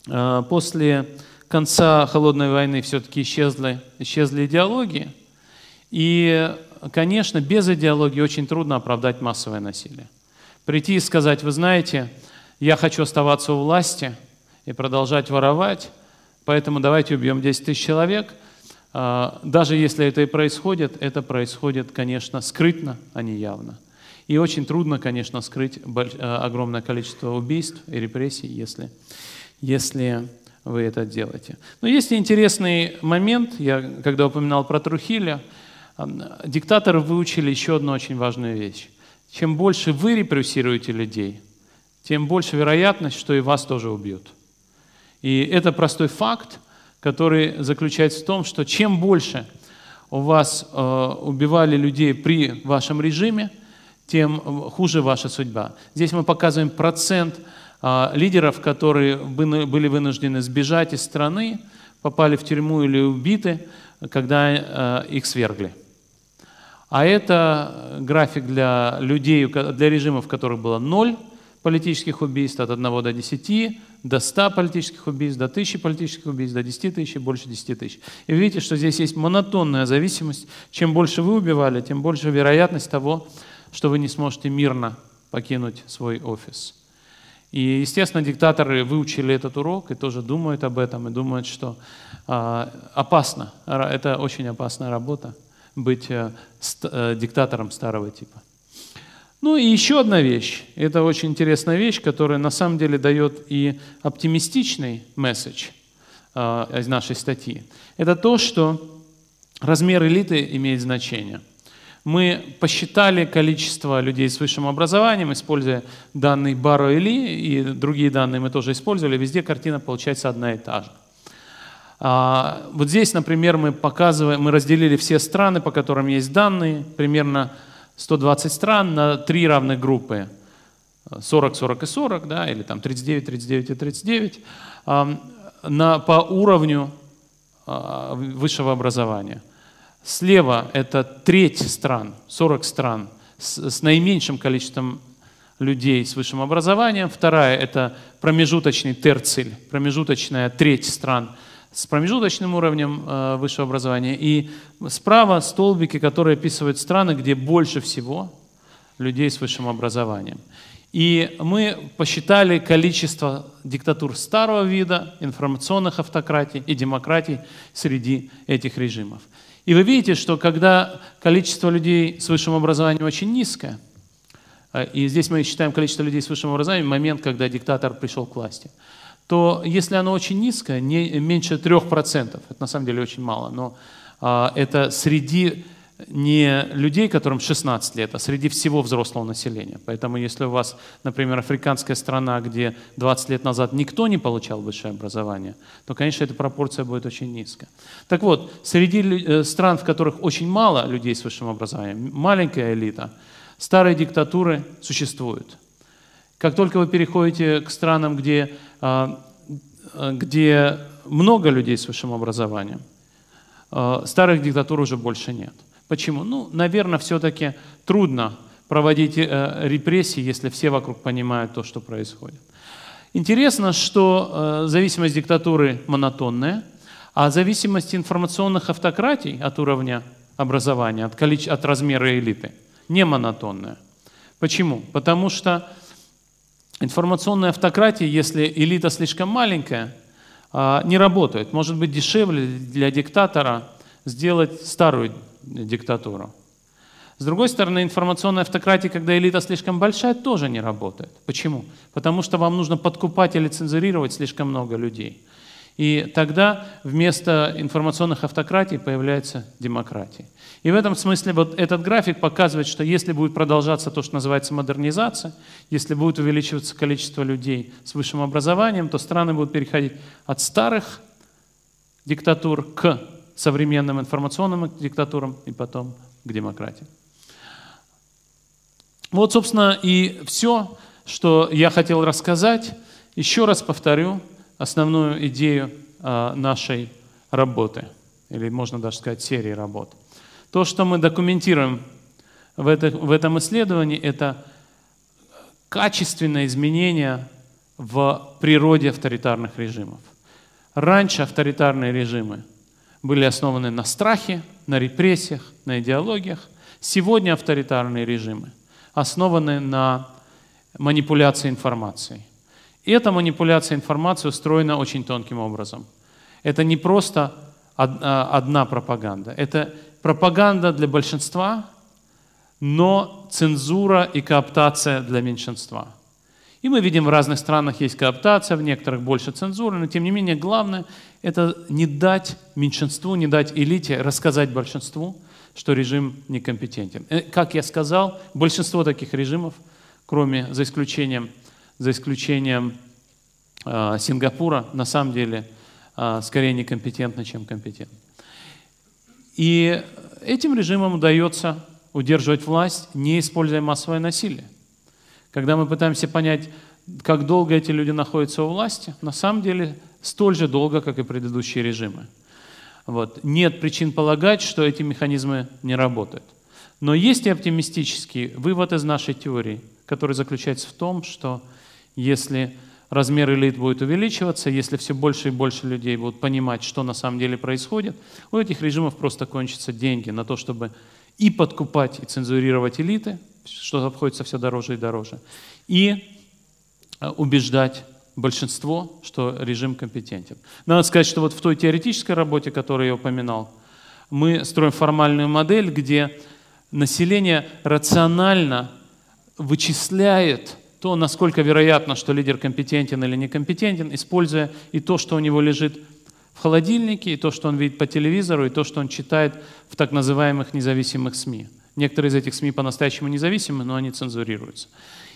Speaker 1: э, после конца Холодной войны все-таки исчезли, исчезли идеологии. И, конечно, без идеологии очень трудно оправдать массовое насилие. Прийти и сказать, вы знаете, я хочу оставаться у власти – и продолжать воровать, поэтому давайте убьем 10 тысяч человек. А, даже если это и происходит, это происходит, конечно, скрытно, а не явно. И очень трудно, конечно, скрыть а, огромное количество убийств и репрессий, если, если вы это делаете. Но есть интересный момент, я когда упоминал про Трухиля, диктаторы выучили еще одну очень важную вещь. Чем больше вы репрессируете людей, тем больше вероятность, что и вас тоже убьют. И это простой факт, который заключается в том, что чем больше у вас э, убивали людей при вашем режиме, тем хуже ваша судьба. Здесь мы показываем процент э, лидеров, которые были вынуждены сбежать из страны, попали в тюрьму или убиты, когда э, их свергли. А это график для людей, для режимов, в которых было ноль политических убийств, от 1 до 10, до 100 политических убийств, до 1000 политических убийств, до 10 тысяч и больше 10 тысяч. И видите, что здесь есть монотонная зависимость. Чем больше вы убивали, тем больше вероятность того, что вы не сможете мирно покинуть свой офис. И, естественно, диктаторы выучили этот урок и тоже думают об этом, и думают, что э, опасно, это очень опасная работа, быть э, ст, э, диктатором старого типа. Ну и еще одна вещь, это очень интересная вещь, которая на самом деле дает и оптимистичный месседж э, из нашей статьи. Это то, что размер элиты имеет значение. Мы посчитали количество людей с высшим образованием, используя данные Баро Эли и другие данные мы тоже использовали. Везде картина получается одна и та же. А, вот здесь, например, мы показываем, мы разделили все страны, по которым есть данные, примерно 120 стран на три равных группы. 40, 40 и 40, да, или там 39, 39 и 39, на, по уровню а, высшего образования. Слева это треть стран, 40 стран с, с наименьшим количеством людей с высшим образованием. Вторая – это промежуточный терциль, промежуточная треть стран – с промежуточным уровнем э, высшего образования. И справа столбики, которые описывают страны, где больше всего людей с высшим образованием. И мы посчитали количество диктатур старого вида, информационных автократий и демократий среди этих режимов. И вы видите, что когда количество людей с высшим образованием очень низкое, э, и здесь мы считаем количество людей с высшим образованием момент, когда диктатор пришел к власти, то если оно очень низкое, не, меньше 3%, это на самом деле очень мало, но а, это среди не людей, которым 16 лет, а среди всего взрослого населения. Поэтому если у вас, например, африканская страна, где 20 лет назад никто не получал высшее образование, то, конечно, эта пропорция будет очень низкая. Так вот, среди э, стран, в которых очень мало людей с высшим образованием, маленькая элита, старые диктатуры существуют. Как только вы переходите к странам, где, а, где много людей с высшим образованием, а, старых диктатур уже больше нет. Почему? Ну, наверное, все-таки трудно проводить э, репрессии, если все вокруг понимают то, что происходит. Интересно, что э, зависимость диктатуры монотонная, а зависимость информационных автократий от уровня образования, от, количе... от размера элиты, не монотонная. Почему? Потому что информационная автократия, если элита слишком маленькая, э, не работает. Может быть дешевле для диктатора сделать старую диктатуру. С другой стороны, информационная автократия, когда элита слишком большая, тоже не работает. Почему? Потому что вам нужно подкупать или цензурировать слишком много людей. И тогда вместо информационных автократий появляется демократия. И в этом смысле вот этот график показывает, что если будет продолжаться то, что называется модернизация, если будет увеличиваться количество людей с высшим образованием, то страны будут переходить от старых диктатур к современным информационным диктатурам и потом к демократии. Вот, собственно, и все, что я хотел рассказать. Еще раз повторю основную идею а, нашей работы, или можно даже сказать серии работ. То, что мы документируем в, это, в этом исследовании, это качественное изменение в природе авторитарных режимов. Раньше авторитарные режимы были основаны на страхе, на репрессиях, на идеологиях. Сегодня авторитарные режимы основаны на манипуляции информацией. И эта манипуляция информацией устроена очень тонким образом. Это не просто а, одна пропаганда. Это пропаганда для большинства, но цензура и кооптация для меньшинства – и мы видим, в разных странах есть кооптация, в некоторых больше цензуры, но тем не менее главное – это не дать меньшинству, не дать элите рассказать большинству, что режим некомпетентен. Э, как я сказал, большинство таких режимов, кроме, за исключением, за исключением э, Сингапура, на самом деле э, скорее некомпетентны, чем компетентны. И этим режимам удается удерживать власть, не используя массовое насилие. Когда мы пытаемся понять, как долго эти люди находятся у власти, на самом деле столь же долго, как и предыдущие режимы. Вот. Нет причин полагать, что эти механизмы не работают. Но есть и оптимистический вывод из нашей теории, который заключается в том, что если размер элит будет увеличиваться, если все больше и больше людей будут понимать, что на самом деле происходит, у этих режимов просто кончатся деньги на то, чтобы и подкупать, и цензурировать элиты, что обходится все дороже и дороже, и э, убеждать большинство, что режим компетентен. Надо сказать, что вот в той теоретической работе, которую я упоминал, мы строим формальную модель, где население рационально вычисляет то, насколько вероятно, что лидер компетентен или некомпетентен, используя и то, что у него лежит в холодильнике, и то, что он видит по телевизору, и то, что он читает в так называемых независимых СМИ. Некоторые из этих СМИ по-настоящему независимы, но они цензурируются.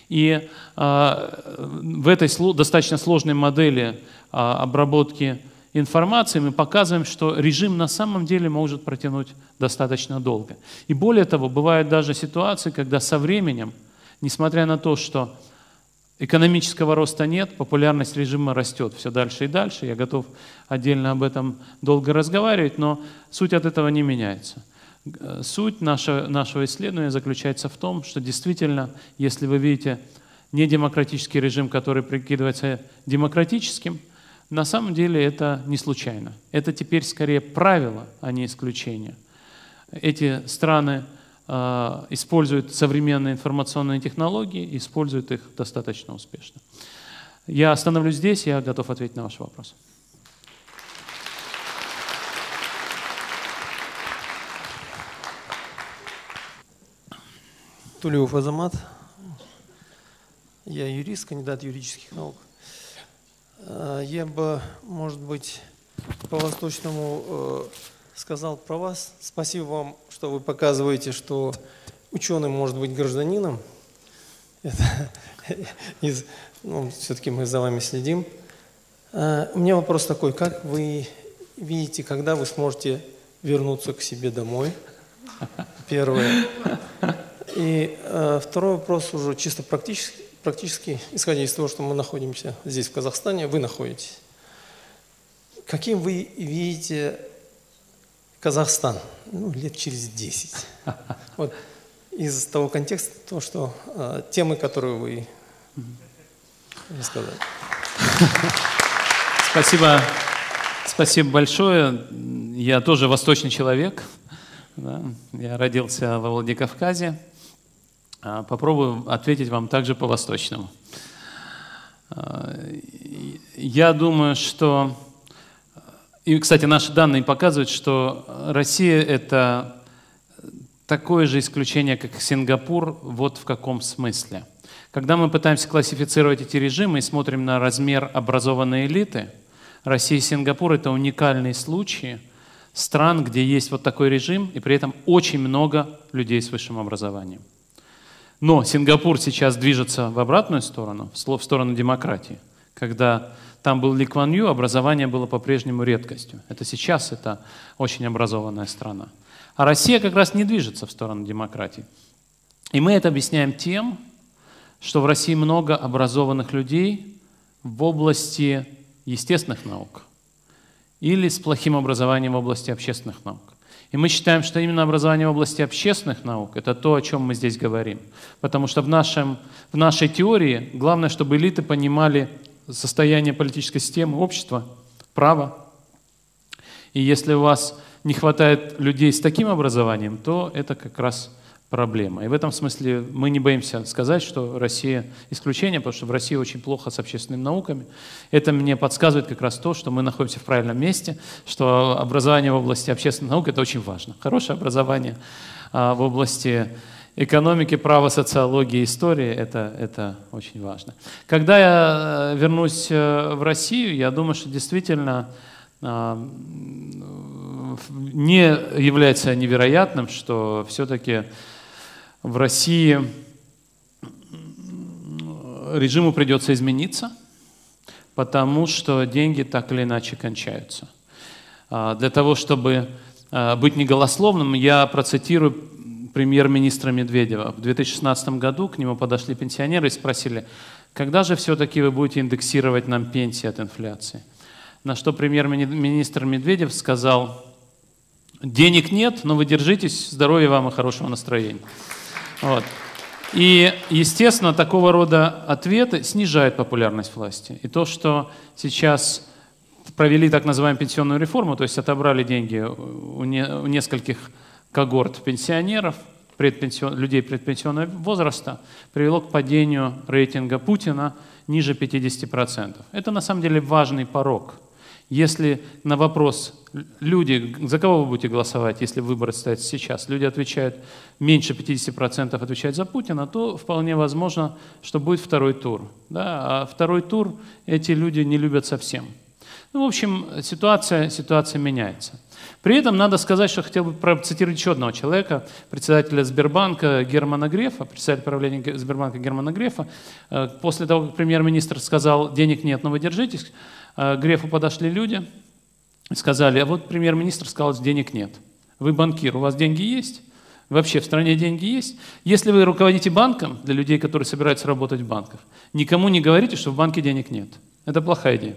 Speaker 1: И э, в этой сло, достаточно сложной модели э, обработки информации мы показываем, что режим на самом деле может протянуть достаточно долго. И более того, бывают даже ситуации, когда со временем, несмотря на то, что экономического роста нет, популярность режима растет все дальше и дальше, я готов отдельно об этом долго разговаривать, но суть от этого не меняется. Э, суть нашего, исследования заключается в том, что действительно, если вы видите недемократический режим, который прикидывается демократическим, на самом деле это не случайно. Это теперь скорее правило, а не исключение. Эти страны э, использует современные информационные технологии, использует их достаточно успешно. Я остановлюсь здесь, я готов ответить на ваши вопросы.
Speaker 2: Тулиев Азамат. Я юрист, кандидат юридических наук. Э, я бы, может быть, по-восточному э, сказал про вас. Спасибо вам, что вы показываете, что ученый может быть гражданином. (laughs) Ну, все-таки мы за вами следим. Э, у меня вопрос такой, как вы видите, когда вы сможете вернуться к себе домой? Первое. И э, второй вопрос уже чисто практически, практически, исходя из того, что мы находимся здесь, в Казахстане, вы находитесь. Каким вы видите Казахстан ну, лет через 10? (laughs) Вот из того контекста, то, что э, темы, которые вы рассказали. (laughs)
Speaker 1: Спасибо. Спасибо большое. Я тоже восточный человек. Да. Я родился во Владикавказе. А, попробую ответить вам также по-восточному. А, я думаю, что... И, кстати, наши данные показывают, что Россия — это такое же исключение, как Сингапур, вот в каком смысле. Когда мы пытаемся классифицировать эти режимы и смотрим на размер образованной элиты, Россия и Сингапур — это уникальные случаи стран, где есть вот такой режим, и при этом очень много людей с высшим образованием. Но Сингапур сейчас движется в обратную сторону, в сторону демократии. Когда там был Ли Кван Ю, образование было по-прежнему редкостью. Это сейчас это очень образованная страна. А Россия как раз не движется в сторону демократии. И мы это объясняем тем, что в России много образованных людей в области естественных наук или с плохим образованием в области общественных наук. И мы считаем, что именно образование в области общественных наук – это то, о чем мы здесь говорим. Потому что в, нашем, в нашей теории главное, чтобы элиты понимали состояние политической системы, общества, права. И если у вас не хватает людей с таким образованием, то это как раз проблема. И в этом смысле мы не боимся сказать, что Россия исключение, потому что в России очень плохо с общественными науками. Это мне подсказывает как раз то, что мы находимся в правильном месте, что образование в области общественных наук – это очень важно. Хорошее образование а, в области экономики, права, социологии, истории это, – это очень важно. Когда я э, вернусь э, в Россию, я думаю, что действительно а, не является невероятным, что все-таки в России режиму придется измениться, потому что деньги так или иначе кончаются. А, для того, чтобы а, быть неголословным, я процитирую премьер-министра Медведева. В 2016 году к нему подошли пенсионеры и спросили, когда же все-таки вы будете индексировать нам пенсии от инфляции? На что премьер-министр Медведев сказал, денег нет, но вы держитесь, здоровья вам и хорошего настроения. Вот. И, естественно, такого рода ответы снижают популярность власти. И то, что сейчас провели так называемую пенсионную реформу, то есть отобрали деньги у, не, у нескольких когорт пенсионеров, предпенсион, людей предпенсионного возраста, привело к падению рейтинга Путина ниже 50%. Это на самом деле важный порог – если на вопрос люди, за кого вы будете голосовать, если выборы стоят сейчас, люди отвечают, меньше 50% отвечают за Путина, то вполне возможно, что будет второй тур. Да? А второй тур эти люди не любят совсем. Ну, в общем, ситуация, ситуация меняется. При этом надо сказать, что хотел бы процитировать еще одного человека, председателя Сбербанка Германа Грефа, председателя правления Сбербанка Германа Грефа. Э, после того, как премьер-министр сказал, денег нет, но вы держитесь, к Грефу подошли люди и сказали, а вот премьер-министр сказал, денег нет. Вы банкир, у вас деньги есть? Вообще в стране деньги есть? Если вы руководите банком, для людей, которые собираются работать в банках, никому не говорите, что в банке денег нет. Это плохая идея.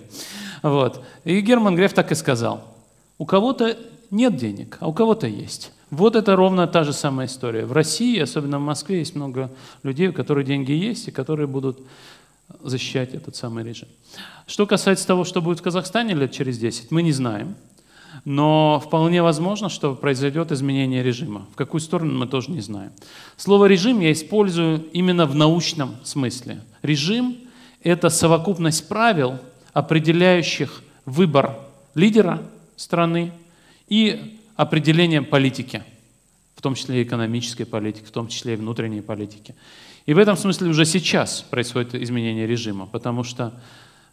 Speaker 1: Вот. И Герман Греф так и сказал. У кого-то нет денег, а у кого-то есть. Вот это ровно та же самая история. В России, особенно в Москве, есть много людей, у которых деньги есть, и которые будут защищать этот самый режим. Что касается того, что будет в Казахстане лет через 10, мы не знаем. но вполне возможно, что произойдет изменение режима. В какую сторону мы тоже не знаем. Слово «режим» я использую именно в научном смысле. Режим – это совокупность правил, определяющих выбор лидера страны и определение политики, в том числе экономической политики, в том числе и внутренней политики. И в этом смысле уже сейчас происходит изменение режима, потому что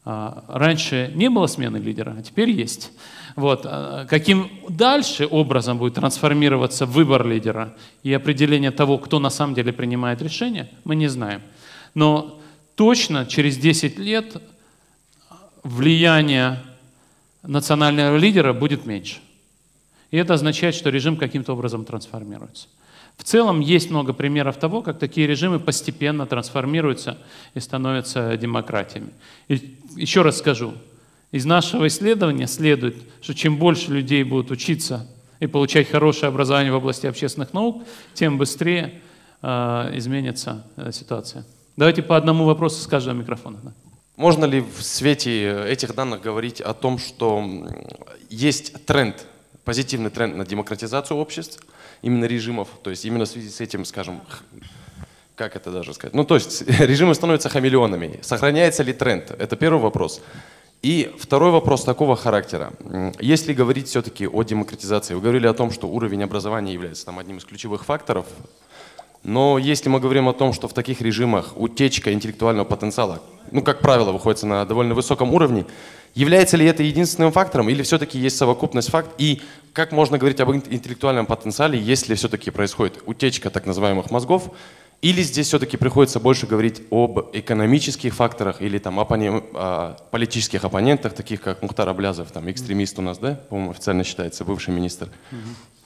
Speaker 1: а, раньше не было смены лидера, а теперь есть. Вот. А, каким дальше образом будет трансформироваться выбор лидера и определение того, кто на самом деле принимает решения, мы не знаем. Но точно через 10 лет влияние национального лидера будет меньше. И это означает, что режим каким-то образом трансформируется. В целом есть много примеров того, как такие режимы постепенно трансформируются и становятся демократиями. И еще раз скажу, из нашего исследования следует, что чем больше людей будут учиться и получать хорошее образование в области общественных наук, тем быстрее э, изменится э, ситуация. Давайте по одному вопросу с каждого микрофона.
Speaker 3: Можно ли в свете этих данных говорить о том, что есть тренд, позитивный тренд на демократизацию обществ, именно режимов, то есть именно в связи с этим, скажем, как это даже сказать? Ну, то есть (laughs) режимы становятся хамелеонами. Сохраняется ли тренд? Это первый вопрос. И второй вопрос такого характера. Если говорить все-таки о демократизации, вы говорили о том, что уровень образования является там, одним из ключевых факторов, но если мы говорим о том, что в таких режимах утечка интеллектуального потенциала, ну, как правило, выходит на довольно высоком уровне, Является ли это единственным фактором или все-таки есть совокупность фактов? И как можно говорить об интеллектуальном потенциале, если все-таки происходит утечка так называемых мозгов? Или здесь все-таки приходится больше говорить об экономических факторах или там оппони... о политических оппонентах, таких как Мухтар Аблязов, там экстремист у нас, да, по-моему, официально считается, бывший министр.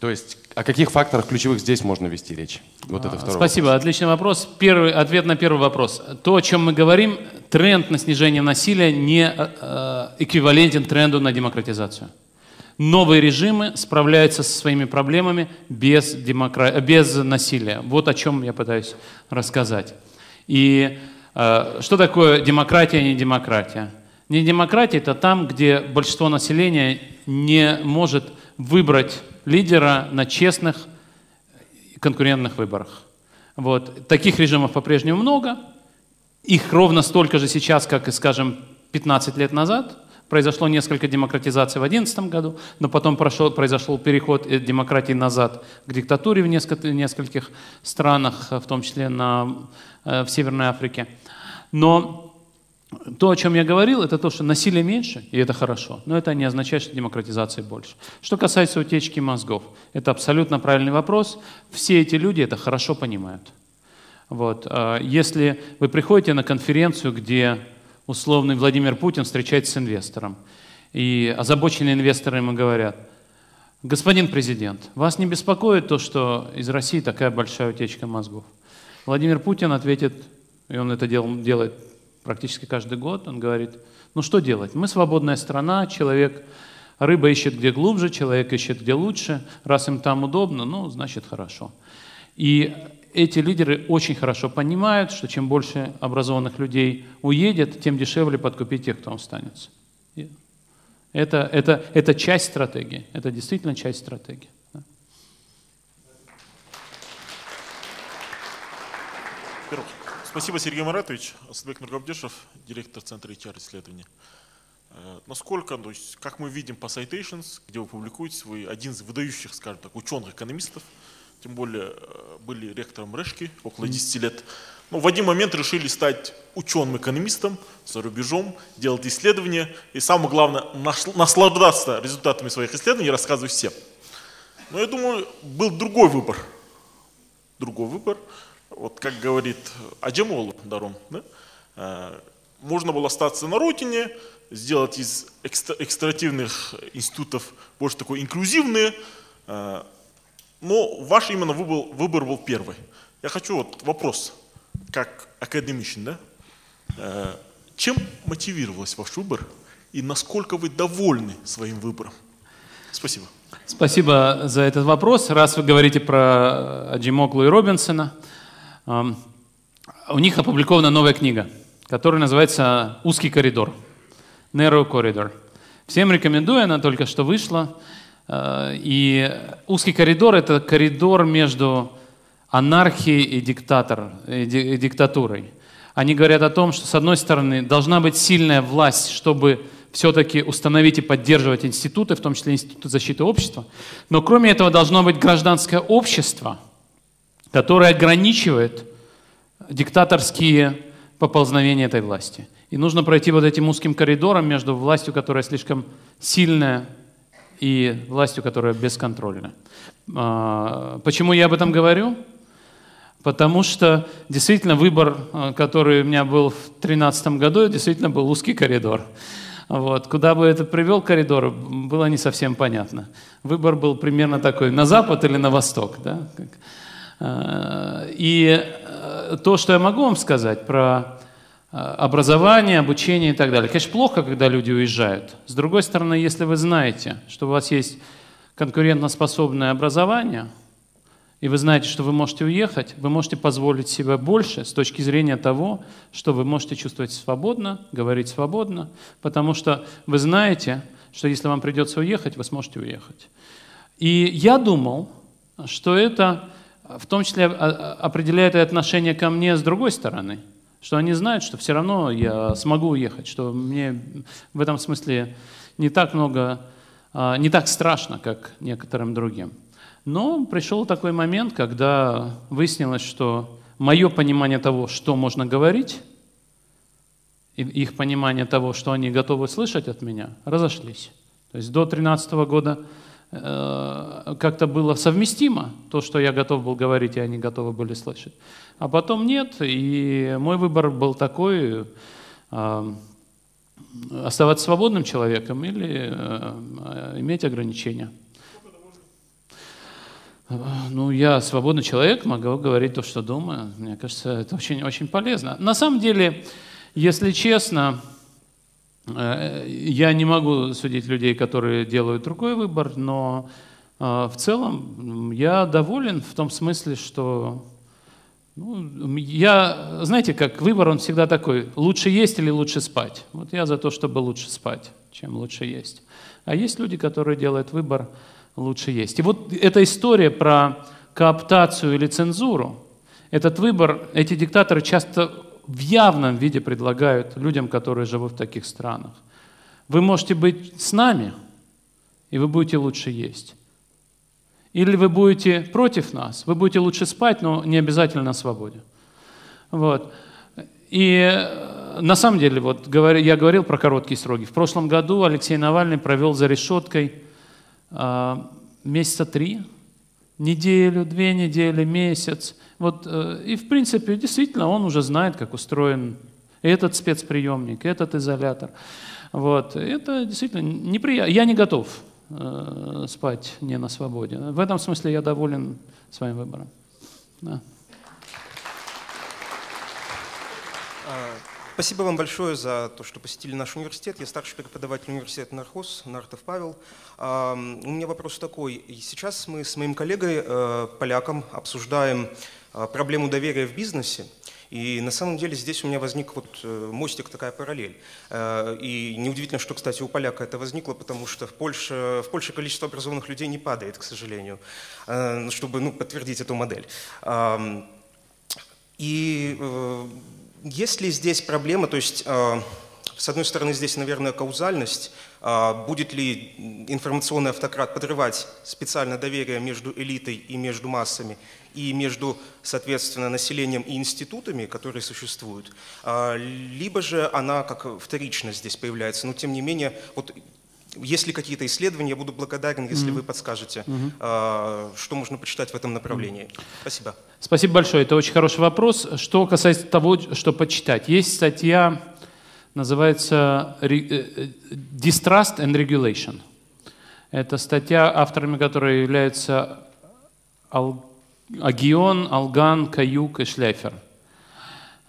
Speaker 3: То есть о каких факторах ключевых здесь можно вести речь? Вот это второй
Speaker 1: Спасибо,
Speaker 3: вопрос.
Speaker 1: отличный вопрос. Первый, ответ на первый вопрос. То, о чем мы говорим, тренд на снижение насилия не э, э, эквивалентен тренду на демократизацию. Новые режимы справляются со своими проблемами без, демокра... без насилия. Вот о чем я пытаюсь рассказать. И э, что такое демократия, не демократия? Не демократия – это там, где большинство населения не может выбрать лидера на честных конкурентных выборах. Вот. Таких режимов по-прежнему много, их ровно столько же сейчас, как и, скажем, 15 лет назад. Произошло несколько демократизаций в 2011 году, но потом прошел, произошел переход демократии назад к диктатуре в нескольких, нескольких странах, в том числе на, э, в Северной Африке. Но то, о чем я говорил, это то, что насилия меньше, и это хорошо, но это не означает, что демократизации больше. Что касается утечки мозгов, это абсолютно правильный вопрос. Все эти люди это хорошо понимают. Вот. А если вы приходите на конференцию, где условный Владимир Путин встречается с инвестором, и озабоченные инвесторы ему говорят, господин президент, вас не беспокоит то, что из России такая большая утечка мозгов? Владимир Путин ответит, и он это дел, делает практически каждый год, он говорит, ну что делать? Мы свободная страна, человек, рыба ищет где глубже, человек ищет где лучше, раз им там удобно, ну, значит хорошо. И эти лидеры очень хорошо понимают, что чем больше образованных людей уедет, тем дешевле подкупить тех, кто останется. Это, это, это часть стратегии, это действительно часть стратегии.
Speaker 4: Спасибо, Сергей Маратович. Асадбек Нургабдешев, директор Центра HR-исследований. Э, насколько, то есть, как мы видим по Citations, где вы публикуете, вы один из выдающих, скажем так, ученых-экономистов, тем более э, были ректором Решки около 10 лет. Но в один момент решили стать ученым-экономистом за рубежом, делать исследования и самое главное, наслаждаться результатами своих исследований рассказывать всем. Но я думаю, был другой выбор. Другой выбор. Вот как говорит Аджамолу Даром, да? Э, можно было остаться на родине, сделать из экстративных институтов больше такой инклюзивные, э, но ваш именно выбор, выбор был первый. Я хочу вот вопрос, как академичен, да? Э, чем мотивировался ваш выбор и насколько вы довольны своим выбором? Спасибо.
Speaker 1: Спасибо за этот вопрос. Раз вы говорите про Аджимоглу и Робинсона, у них опубликована новая книга, которая называется «Узкий коридор» – «Narrow Corridor». Всем рекомендую, она только что вышла. Э, и узкий коридор – это коридор между анархией и, диктатор, и диктатурой. Они говорят о том, что, с одной стороны, должна быть сильная власть, чтобы все-таки установить и поддерживать институты, в том числе институты защиты общества. Но кроме этого должно быть гражданское общество, которое ограничивает диктаторские поползновения этой власти. И нужно пройти вот этим узким коридором между властью, которая слишком сильная, и властью, которая бесконтрольна. А, почему я об этом говорю? Потому что действительно выбор, а, который у меня был в 2013 году, действительно был узкий коридор. Вот. Куда бы это привел коридор, было не совсем понятно. Выбор был примерно такой, на запад или на восток. Да? А, и то, что я могу вам сказать про образование, обучение и так далее. Конечно, плохо, когда люди уезжают. С другой стороны, если вы знаете, что у вас есть конкурентоспособное образование, и вы знаете, что вы можете уехать, вы можете позволить себе больше с точки зрения того, что вы можете чувствовать свободно, говорить свободно, потому что вы знаете, что если вам придется уехать, вы сможете уехать. И я думал, что это в том числе определяет и отношение ко мне с другой стороны – что они знают, что все равно я смогу уехать, что мне в этом смысле не так много, а, не так страшно, как некоторым другим. Но пришел такой момент, когда выяснилось, что мое понимание того, что можно говорить, их понимание того, что они готовы слышать от меня, разошлись. То есть до 2013 года как-то было совместимо, то, что я готов был говорить, и они готовы были слышать. А потом нет, и мой выбор был такой, э, оставаться свободным человеком или э, иметь ограничения. Ну, я свободный человек, могу говорить то, что думаю. Мне кажется, это очень, очень полезно. На самом деле, если честно, Э, я не могу судить людей, которые делают другой выбор, но э, в целом я доволен в том смысле, что ну, я, знаете, как выбор, он всегда такой, лучше есть или лучше спать. Вот я за то, чтобы лучше спать, чем лучше есть. А есть люди, которые делают выбор лучше есть. И вот эта история про кооптацию или цензуру, этот выбор, эти диктаторы часто в явном виде предлагают людям, которые живут в таких странах. Вы можете быть с нами, и вы будете лучше есть. Или вы будете против нас, вы будете лучше спать, но не обязательно на свободе. Вот. И э, на самом деле, вот я говорил про короткие сроки. В прошлом году Алексей Навальный провел за решеткой э, месяца три, неделю, две недели, месяц. Вот, э, и в принципе, действительно, он уже знает, как устроен этот спецприемник, этот изолятор. Вот. Это действительно неприятно. Я не готов э, спать не на свободе. В этом смысле я доволен своим выбором. Да.
Speaker 5: Спасибо вам большое за то, что посетили наш университет. Я старший преподаватель университета Нархоз, Нартов Павел. У меня вопрос такой. Сейчас мы с моим коллегой, э, поляком, обсуждаем э, проблему доверия в бизнесе. И на самом деле здесь у меня возник вот э, мостик, такая параллель. И неудивительно, что, кстати, у поляка это возникло, потому что в Польше, в Польше количество образованных людей не падает, к сожалению, чтобы ну, подтвердить эту модель. И есть ли здесь проблема, то есть, э, с одной стороны, здесь, наверное, каузальность, э, будет ли информационный автократ подрывать специально доверие между элитой и между массами, и между, соответственно, населением и институтами, которые существуют, э, либо же она как вторично здесь появляется. Но, тем не менее, вот есть ли какие-то исследования, я буду благодарен, если mm-hmm. вы подскажете, mm-hmm. что можно почитать в этом направлении. Mm-hmm. Спасибо.
Speaker 1: Спасибо большое. Это очень хороший вопрос. Что касается того, что почитать. Есть статья, называется э, э, Distrust and Regulation. Это статья, авторами которой являются Агион, Алган, Каюк и Э,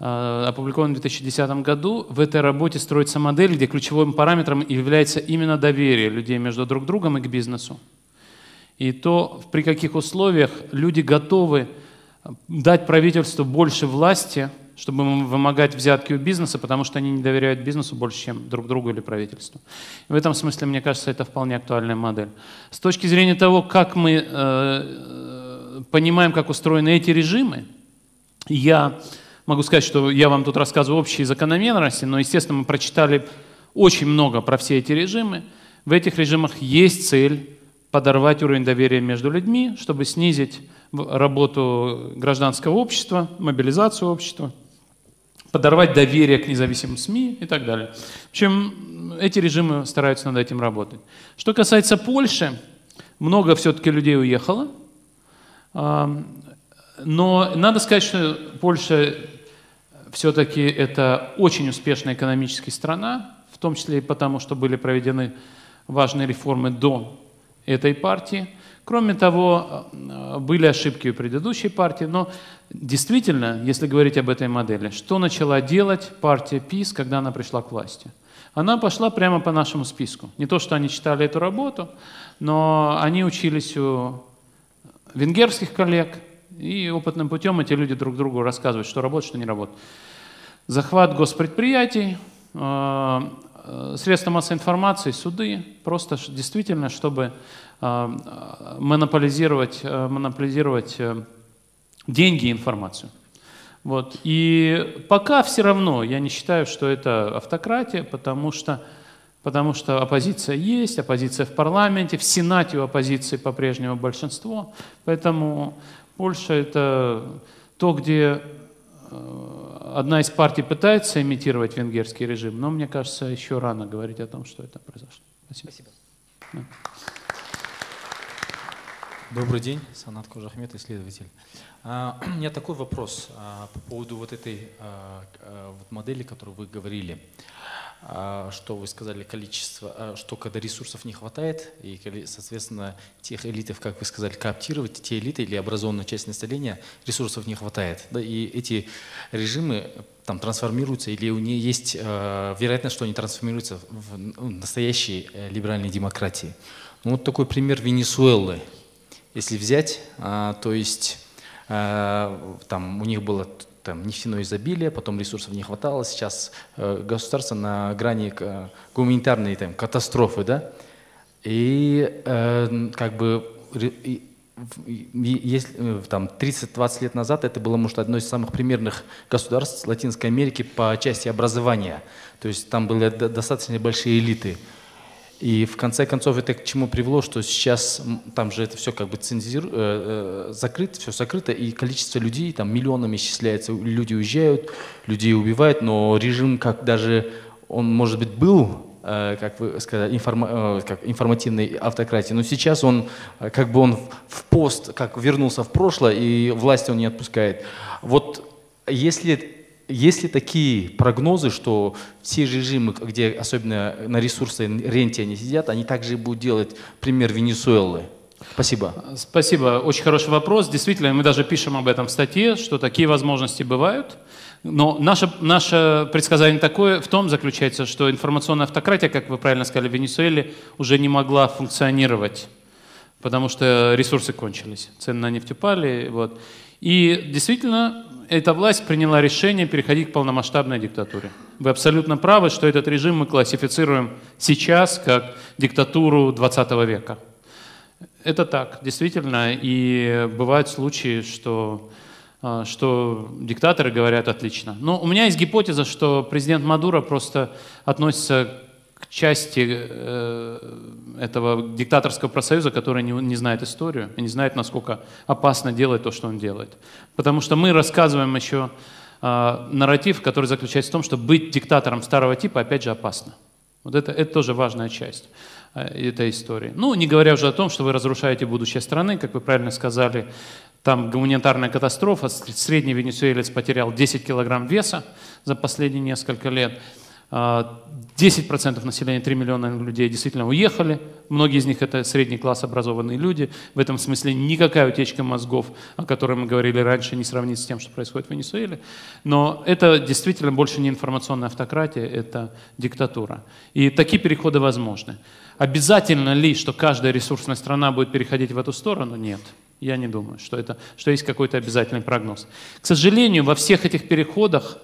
Speaker 1: опубликован в 2010 году. В этой работе строится модель, где ключевым параметром является именно доверие людей между друг другом и к бизнесу. И то, при каких условиях люди готовы дать правительству больше власти чтобы вымогать взятки у бизнеса, потому что они не доверяют бизнесу больше, чем друг другу или правительству. В этом смысле, мне кажется, это вполне актуальная модель. С точки зрения того, как мы э, э понимаем, как устроены эти режимы, я могу сказать, что я вам тут рассказываю общие закономерности, но, естественно, мы прочитали очень много про все эти режимы. В этих режимах есть цель подорвать уровень доверия между людьми, чтобы снизить работу гражданского общества, мобилизацию общества, подорвать доверие к независимым СМИ и так далее. В общем, эти режимы стараются над этим работать. Что касается Польши, много все-таки людей уехало, но надо сказать, что Польша все-таки это очень успешная экономическая страна, в том числе и потому, что были проведены важные реформы до этой партии. Кроме того, э, были ошибки у предыдущей партии, но действительно, если говорить об этой модели, что начала делать партия ПИС, когда она пришла к власти? Она пошла прямо по нашему списку. Не то, что они читали эту работу, но они учились у венгерских коллег, и опытным путем эти люди друг другу рассказывают, что работает, что не работает. Захват госпредприятий, э, Э, средства массовой информации, суды, просто действительно, чтобы э, монополизировать, монополизировать деньги и информацию. Вот. И пока все равно я не считаю, что это автократия, потому что, потому что оппозиция есть, оппозиция в парламенте, в Сенате у оппозиции по-прежнему большинство. Поэтому Польша это то, где одна из партий пытается имитировать венгерский режим, но мне кажется, еще рано говорить о том, что это произошло. Спасибо. Спасибо. Да.
Speaker 6: Добрый день, Санат Кожахмед, исследователь. А, (clears throat) у меня такой вопрос а, по поводу вот этой а, вот модели, которую вы говорили. А, что вы сказали, количество, а, что когда ресурсов не хватает, и, соответственно, тех элитов, как вы сказали, кооптировать, те элиты или образованная часть населения, ресурсов не хватает. Да, и эти режимы там трансформируются, или у них есть э, вероятность, что они трансформируются в ну, настоящей э, либеральной демократии. Ну, вот такой пример Венесуэлы. Если взять, э, то есть э, там у них было там, нефтяное изобилие, потом ресурсов не хватало, сейчас э, государство на грани э, гуманитарной там, катастрофы, да, и э, как бы и, если, э, там 30-20 лет назад это было, может, одно из самых примерных государств Латинской Америки по части образования. То есть там были достаточно большие элиты. И в конце концов это к чему привело, что сейчас там же это все как бы цензир, э, э, закрыто, все закрыто, и количество людей там миллионами исчисляется, люди уезжают, людей убивают, но режим как даже, он может быть был, э, как вы сказали, информ, э, как информативной автократии, но сейчас он э, как бы он в пост, как вернулся в прошлое, и власть он не отпускает. Вот если есть ли такие прогнозы, что все режимы, где особенно на ресурсы ренте они сидят, они также будут делать пример Венесуэлы? Спасибо.
Speaker 1: Спасибо. Очень хороший вопрос. Действительно, мы даже пишем об этом в статье, что такие возможности бывают. Но наше, наше предсказание такое в том заключается, что информационная автократия, как вы правильно сказали, в Венесуэле уже не могла функционировать, потому что ресурсы кончились, цены на нефть упали. Вот. И действительно, эта власть приняла решение переходить к полномасштабной диктатуре. Вы абсолютно правы, что этот режим мы классифицируем сейчас как диктатуру 20 века. Это так, действительно, и бывают случаи, что, а, что диктаторы говорят отлично. Но у меня есть гипотеза, что президент Мадуро просто относится к части э, этого диктаторского профсоюза, который не, не знает историю и не знает, насколько опасно делать то, что он делает. Потому что мы рассказываем еще э, нарратив, который заключается в том, что быть диктатором старого типа, опять же, опасно. Вот это, это тоже важная часть э, этой истории. Ну, не говоря уже о том, что вы разрушаете будущее страны, как вы правильно сказали, там гуманитарная катастрофа, средний венесуэлец потерял 10 килограмм веса за последние несколько лет. 10% населения, 3 миллиона людей действительно уехали. Многие из них это средний класс образованные люди. В этом смысле никакая утечка мозгов, о которой мы говорили раньше, не сравнится с тем, что происходит в Венесуэле. Но это действительно больше не информационная автократия, это диктатура. И такие переходы возможны. Обязательно ли, что каждая ресурсная страна будет переходить в эту сторону? Нет. Я не думаю, что, это, что есть какой-то обязательный прогноз. К сожалению, во всех этих переходах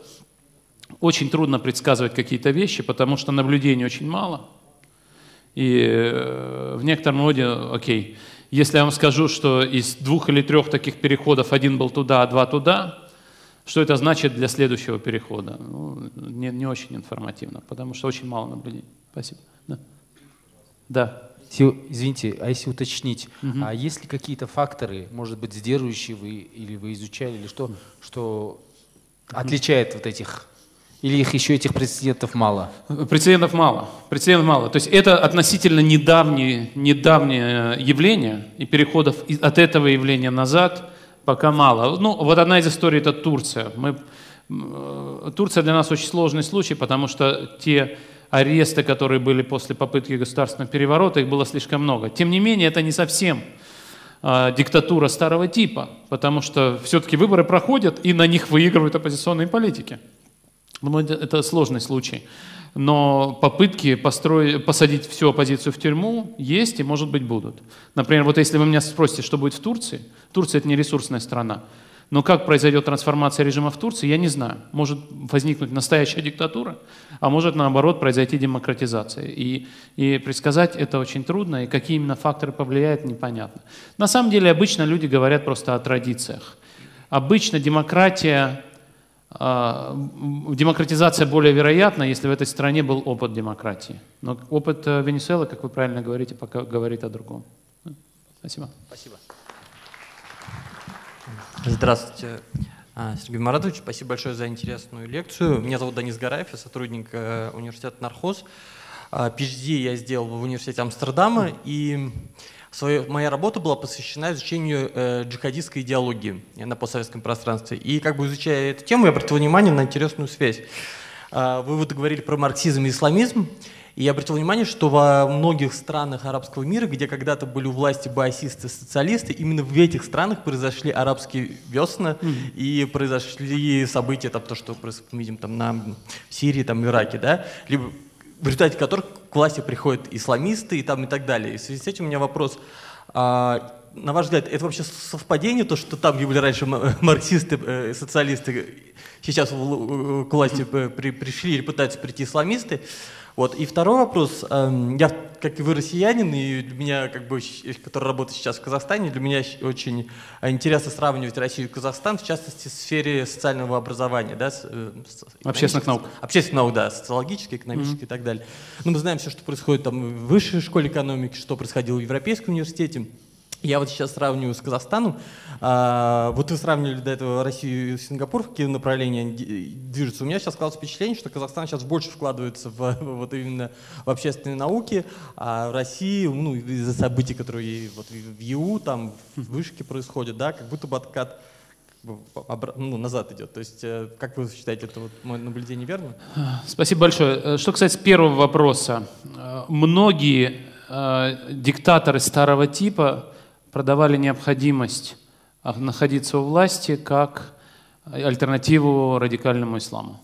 Speaker 1: очень трудно предсказывать какие-то вещи, потому что наблюдений очень мало. И э, в некотором роде, окей, если я вам скажу, что из двух или трех таких переходов один был туда, а два туда, что это значит для следующего перехода? Ну, не, не очень информативно, потому что очень мало наблюдений. Спасибо. Да. да.
Speaker 6: Извините, а если уточнить, угу. а есть ли какие-то факторы, может быть, сдерживающие вы или вы изучали, или что, что отличает вот этих или их еще этих прецедентов мало?
Speaker 1: Прецедентов мало. Прецедентов мало. То есть это относительно недавнее, недавнее явление, и переходов от этого явления назад пока мало. Ну, вот одна из историй – это Турция. Мы, Турция для нас очень сложный случай, потому что те аресты, которые были после попытки государственного переворота, их было слишком много. Тем не менее, это не совсем э, диктатура старого типа, потому что все-таки выборы проходят, и на них выигрывают оппозиционные политики. Ну, это сложный случай. Но попытки построить, посадить всю оппозицию в тюрьму есть и, может быть, будут. Например, вот если вы меня спросите, что будет в Турции, Турция – это не ресурсная страна. Но как произойдет трансформация режима в Турции, я не знаю. Может возникнуть настоящая диктатура, а может, наоборот, произойти демократизация. И, и предсказать это очень трудно, и какие именно факторы повлияют, непонятно. На самом деле, обычно люди говорят просто о традициях. Обычно демократия демократизация более вероятна, если в этой стране был опыт демократии. Но опыт э, Венесуэлы, как вы правильно говорите, пока говорит о другом. Спасибо.
Speaker 7: Спасибо. Здравствуйте, а, Сергей Маратович. Спасибо большое за интересную лекцию. Меня зовут Данис Гараев, я сотрудник э, университета Нархоз. PhD а, я сделал в университете Амстердама, и Своя, моя работа была посвящена изучению э, джихадистской идеологии на постсоветском пространстве. И как бы изучая эту тему, я обратил внимание на интересную связь. Э, вы вот говорили про марксизм и исламизм, и я обратил внимание, что во многих странах арабского мира, где когда-то были у власти баасисты, социалисты, именно в этих странах произошли арабские весны mm-hmm. и произошли события, там, то, что мы видим там, на, в Сирии, там, Ираке, да, либо в результате которых к власти приходят исламисты и, там, и так далее. И в связи с этим у меня вопрос. А, на ваш взгляд, это вообще совпадение, то, что там, где были раньше (laughs) марксисты, э, социалисты, сейчас к власти при, пришли или пытаются прийти исламисты? Вот. И второй вопрос. Эм, я, как и вы, россиянин, и для меня, как бы, который работает сейчас в Казахстане, для меня очень интересно сравнивать Россию и Казахстан, в частности, в сфере социального образования. Да,
Speaker 1: э, общественных наук.
Speaker 7: Общественных наук, да, социологических, экономических mm-hmm. и так далее. Ну, мы знаем все, что происходит там в высшей школе экономики, что происходило в Европейском университете. Я вот сейчас сравниваю с Казахстаном. А, вот вы сравнили до этого Россию и Сингапур, в какие направления движутся. У меня сейчас складывается впечатление, что Казахстан сейчас больше вкладывается в, (laughs) вот именно в общественные науки, а в России, ну, из-за событий, которые вот в ЕУ, там, в Вышке происходят, да, как будто бы откат ну, назад идет. То есть, э, как вы считаете, это вот мое наблюдение верно?
Speaker 1: Спасибо большое. Э, что касается первого вопроса. Э, многие э, диктаторы старого типа продавали необходимость находиться у власти как альтернативу радикальному исламу.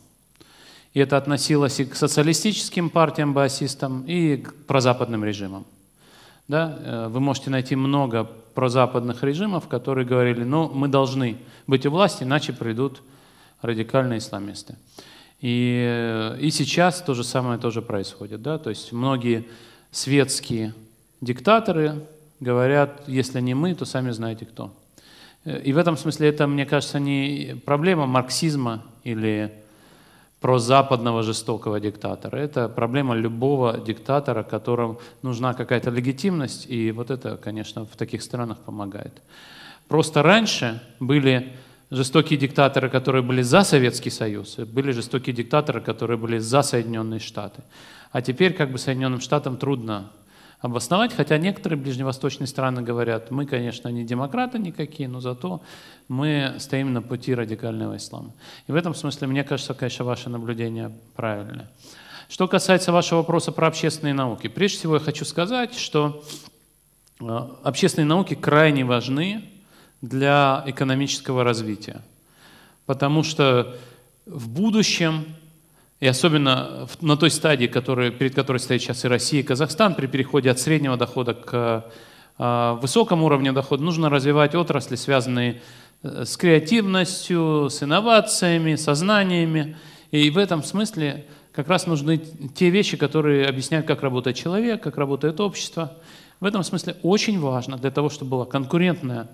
Speaker 1: И это относилось и к социалистическим партиям-баасистам, и к прозападным режимам. Да? Э, вы можете найти много прозападных режимов, которые говорили, ну, мы должны быть у власти, иначе придут радикальные исламисты. И, э, и сейчас то же самое тоже происходит. Да? То есть многие светские диктаторы говорят, если не мы, то сами знаете кто. И в этом смысле это, мне кажется, не проблема марксизма или прозападного жестокого диктатора. Это проблема любого диктатора, которому нужна какая-то легитимность, и вот это, конечно, в таких странах помогает. Просто раньше были жестокие диктаторы, которые были за Советский Союз, были жестокие диктаторы, которые были за Соединенные Штаты. А теперь как бы Соединенным Штатам трудно обосновать, хотя некоторые ближневосточные страны говорят, мы, конечно, не демократы никакие, но зато мы стоим на пути радикального ислама. И в этом смысле, мне кажется, конечно, ваше наблюдение правильное. Что касается вашего вопроса про общественные науки, прежде всего я хочу сказать, что э, общественные науки крайне важны для экономического развития, потому что в будущем и особенно на той стадии, который, перед которой стоит сейчас и Россия, и Казахстан, при переходе от среднего дохода к а, высоком уровне дохода, нужно развивать отрасли, связанные э, с креативностью, с инновациями, со знаниями. И в этом смысле как раз нужны те вещи, которые объясняют, как работает человек, как работает общество. В этом смысле очень важно для того, чтобы была конкурентная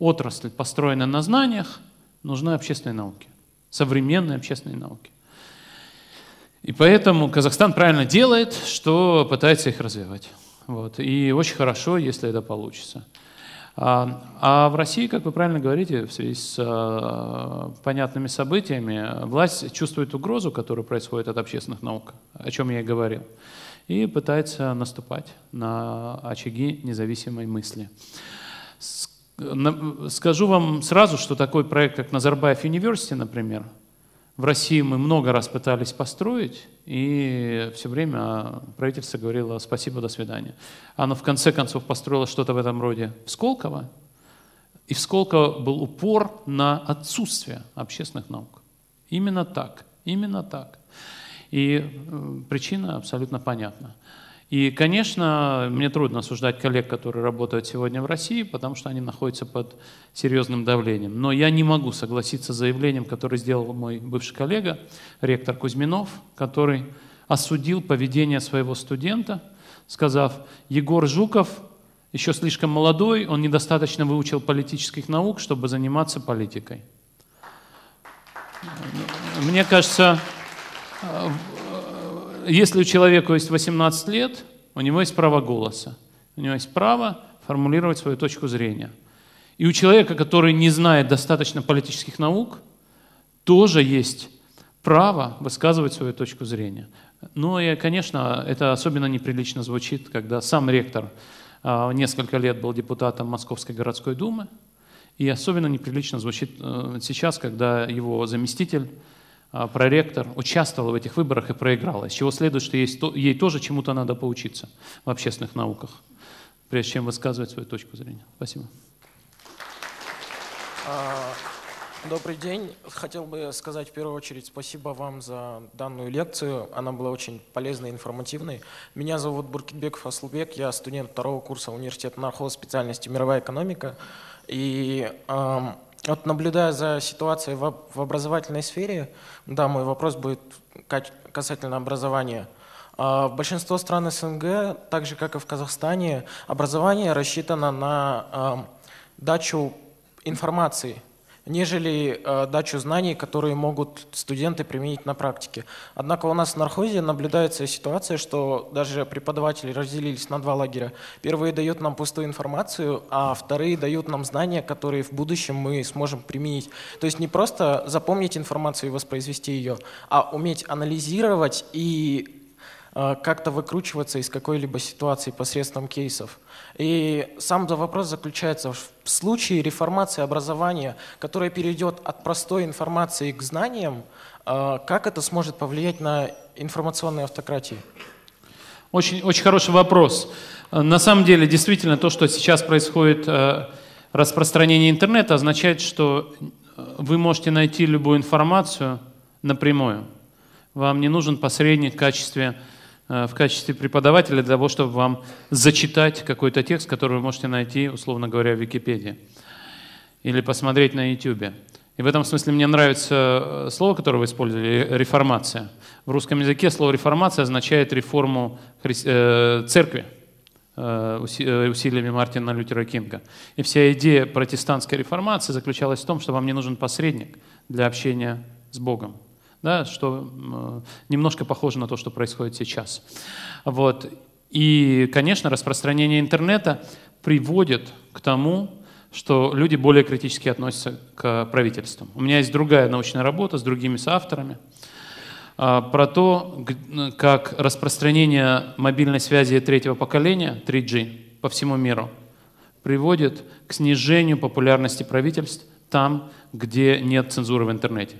Speaker 1: отрасль, построенная на знаниях, нужны общественные науки, современные общественные науки. И поэтому Казахстан правильно делает, что пытается их развивать. Вот. И очень хорошо, если это получится. А, а в России, как вы правильно говорите, в связи с а, понятными событиями, власть чувствует угрозу, которая происходит от общественных наук, о чем я и говорил, и пытается наступать на очаги независимой мысли. Скажу вам сразу, что такой проект, как Назарбаев University, например, в России мы много раз пытались построить, и все время правительство говорило «спасибо, до свидания». Оно в конце концов построило что-то в этом роде в Сколково, и в Сколково был упор на отсутствие общественных наук. Именно так, именно так. И э, причина абсолютно понятна. И, конечно, мне трудно осуждать коллег, которые работают сегодня в России, потому что они находятся под серьезным давлением. Но я не могу согласиться с заявлением, которое сделал мой бывший коллега, ректор Кузьминов, который осудил поведение своего студента, сказав, Егор Жуков еще слишком молодой, он недостаточно выучил политических наук, чтобы заниматься политикой. Мне кажется, если у человека есть 18 лет, у него есть право голоса, у него есть право формулировать свою точку зрения. И у человека, который не знает достаточно политических наук, тоже есть право высказывать свою точку зрения. Ну и, конечно, это особенно неприлично звучит, когда сам ректор а, несколько лет был депутатом Московской городской думы, и особенно неприлично звучит э, сейчас, когда его заместитель проректор участвовала в этих выборах и проиграла, из чего следует, что ей тоже чему-то надо поучиться в общественных науках, прежде чем высказывать свою точку зрения. Спасибо.
Speaker 8: А, добрый день. Хотел бы сказать в первую очередь спасибо вам за данную лекцию. Она была очень полезной и информативной. Меня зовут Буркитбеков Аслубек. Я студент второго курса университета Нархоз специальности мировая экономика. И вот наблюдая за ситуацией в, в образовательной сфере, да, мой вопрос будет касательно образования. А, в большинство стран СНГ, так же как и в Казахстане, образование рассчитано на дачу информации – нежели э, дачу знаний, которые могут студенты применить на практике. Однако у нас в нархозе наблюдается ситуация, что даже преподаватели разделились на два лагеря. Первые дают нам пустую информацию, а вторые дают нам знания, которые в будущем мы сможем применить. То есть не просто запомнить информацию и воспроизвести ее, а уметь анализировать и как-то выкручиваться из какой-либо ситуации посредством кейсов. И сам вопрос заключается в случае реформации образования, которая перейдет от простой информации к знаниям, э, как это сможет повлиять на информационные автократии?
Speaker 1: Очень, очень хороший вопрос. На самом деле, действительно, то, что сейчас происходит, э, распространение интернета, означает, что вы можете найти любую информацию напрямую. Вам не нужен посредник в качестве Э, в качестве преподавателя для того, чтобы вам зачитать какой-то текст, который вы можете найти, условно говоря, в Википедии или посмотреть на YouTube. И в этом смысле мне нравится э, слово, которое вы использовали, реформация. В русском языке слово реформация означает реформу э, церкви э, э, усилиями Мартина Лютера Кинга. И вся идея протестантской реформации заключалась в том, что вам не нужен посредник для общения с Богом да, что немножко похоже на то, что происходит сейчас. Вот. И, конечно, распространение интернета приводит к тому, что люди более критически относятся к правительствам. У меня есть другая научная работа с другими соавторами а, про то, как распространение мобильной связи третьего поколения, 3G, по всему миру, приводит к снижению популярности правительств там, где нет цензуры в интернете.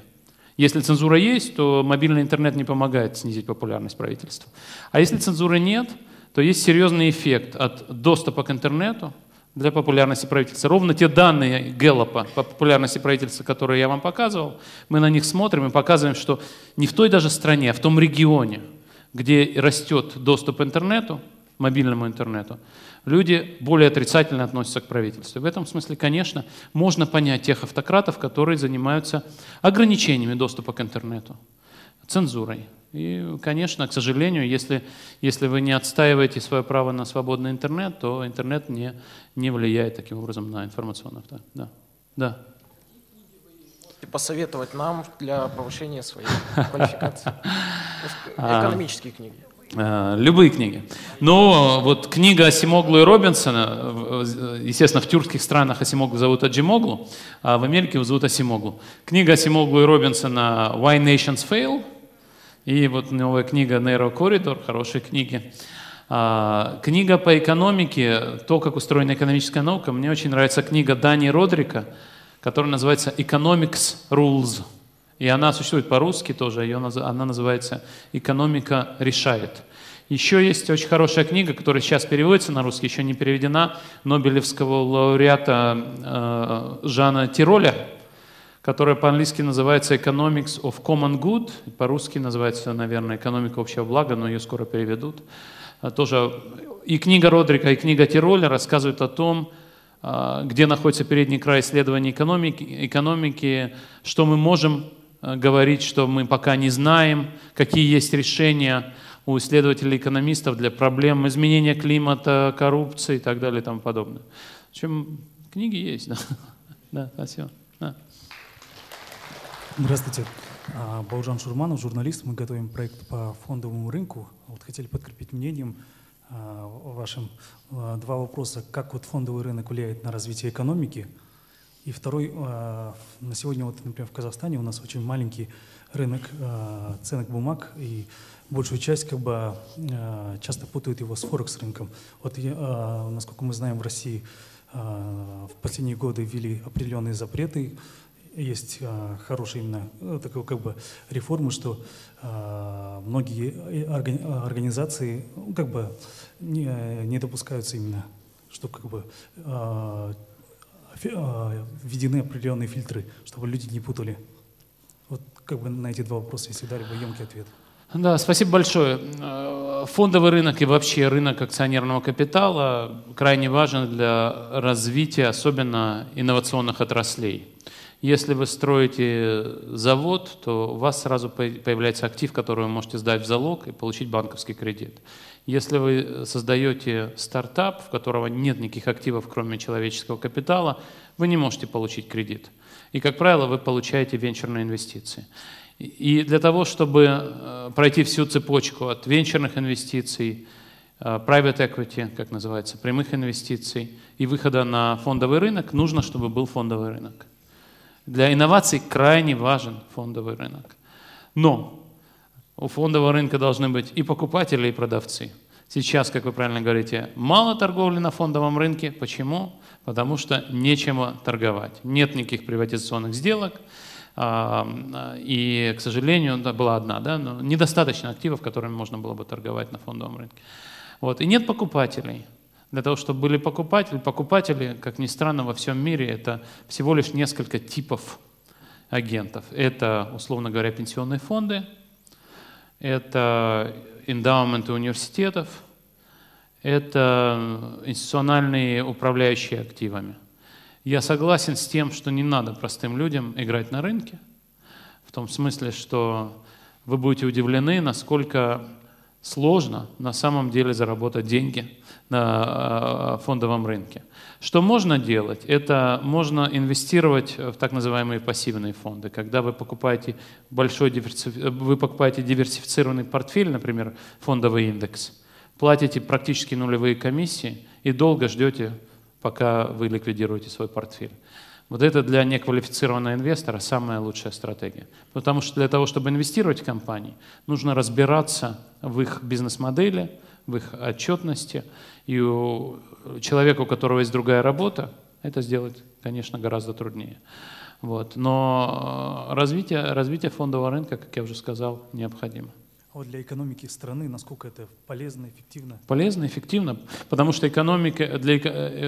Speaker 1: Если цензура есть, то мобильный интернет не помогает снизить популярность правительства. А если цензуры нет, то есть серьезный эффект от доступа к интернету для популярности правительства. Ровно те данные Гэллопа по популярности правительства, которые я вам показывал, мы на них смотрим и показываем, что не в той даже стране, а в том регионе, где растет доступ к интернету, мобильному интернету, люди более отрицательно относятся к правительству. В этом смысле, конечно, можно понять тех автократов, которые занимаются ограничениями доступа к интернету, цензурой. И, конечно, к сожалению, если, если вы не отстаиваете свое право на свободный интернет, то интернет не, не влияет таким образом на информационный автор. Да. да.
Speaker 8: Посоветовать нам для повышения своей квалификации. (laughs) Экономические книги.
Speaker 1: А, любые книги. Но вот книга Асимоглу и Робинсона, естественно, в тюркских странах Асимоглу зовут Аджимоглу, а в Америке его зовут Асимоглу. Книга Асимоглу и Робинсона «Why Nations Fail», и вот новая книга «Narrow Corridor», хорошие книги. А, книга по экономике, то, как устроена экономическая наука, мне очень нравится книга Дани Родрика, которая называется «Economics Rules». И она существует по-русски тоже, ее, она называется «Экономика решает». Еще есть очень хорошая книга, которая сейчас переводится на русский, еще не переведена, Нобелевского лауреата э, Жана Тироля, которая по-английски называется Economics of Common Good, по-русски называется, наверное, Экономика общего блага, но ее скоро переведут. А, тоже и книга Родрика, и книга Тироля рассказывают о том, а, где находится передний край исследований экономики, экономики, что мы можем говорить, что мы пока не знаем, какие есть решения у исследователей-экономистов для проблем изменения климата, коррупции и так далее и тому подобное. В общем, книги есть, да. (laughs) Да, спасибо. Да.
Speaker 9: Здравствуйте. А, Баужан Шурманов, журналист. Мы готовим проект по фондовому рынку. Вот хотели подкрепить мнением а, вашим а, два вопроса. Как вот фондовый рынок влияет на развитие экономики? И второй, на сегодня, вот, например, в Казахстане у нас очень маленький рынок ценных бумаг, и большую часть как бы часто путают его с Форекс рынком. Вот насколько мы знаем, в России в последние годы ввели определенные запреты есть хорошая именно э, такая как бы реформа, что многие э, организации ну, как бы не, не допускаются именно, что как бы введены определенные фильтры, чтобы люди не путали. Вот как бы на эти два вопроса, если дали бы емкий ответ.
Speaker 1: Да, спасибо большое. Э, фондовый рынок и вообще рынок акционерного капитала крайне важен для развития особенно инновационных отраслей. Если вы строите завод, то у вас сразу появляется актив, который вы можете сдать в залог и получить банковский кредит. Если вы создаете стартап, в которого нет никаких активов, кроме человеческого капитала, вы не можете получить кредит. И, как правило, вы получаете венчурные инвестиции. И для того, чтобы э, пройти всю цепочку от венчурных инвестиций, э, private equity, как называется, прямых инвестиций и выхода на фондовый рынок, нужно, чтобы был фондовый рынок. Для инноваций крайне важен фондовый рынок. Но у фондового рынка должны быть и покупатели, и продавцы. Сейчас, как вы правильно говорите, мало торговли на фондовом рынке. Почему? Потому что нечем торговать. Нет никаких приватизационных сделок. А, и, к сожалению, была одна, да, но недостаточно активов, которыми можно было бы торговать на фондовом рынке. Вот. И нет покупателей. Для того, чтобы были покупатели, покупатели, как ни странно, во всем мире это всего лишь несколько типов агентов. Это, условно говоря, пенсионные фонды, это эндаументы университетов, это институциональные управляющие активами. Я согласен с тем, что не надо простым людям играть на рынке, в том смысле, что вы будете удивлены, насколько сложно на самом деле заработать деньги на э, фондовом рынке. Что можно делать? Это можно инвестировать в так называемые пассивные фонды. Когда вы покупаете большой вы покупаете диверсифицированный портфель, например, фондовый индекс, платите практически нулевые комиссии и долго ждете, пока вы ликвидируете свой портфель. Вот это для неквалифицированного инвестора самая лучшая стратегия. Потому что для того, чтобы инвестировать в компании, нужно разбираться в их бизнес-модели, в их отчетности. И у человека, у которого есть другая работа, это сделать, конечно, гораздо труднее. Вот. Но развитие, развитие фондового рынка, как я уже сказал, необходимо.
Speaker 9: А вот для экономики страны насколько это полезно, эффективно?
Speaker 1: Полезно, эффективно, потому что экономика, для,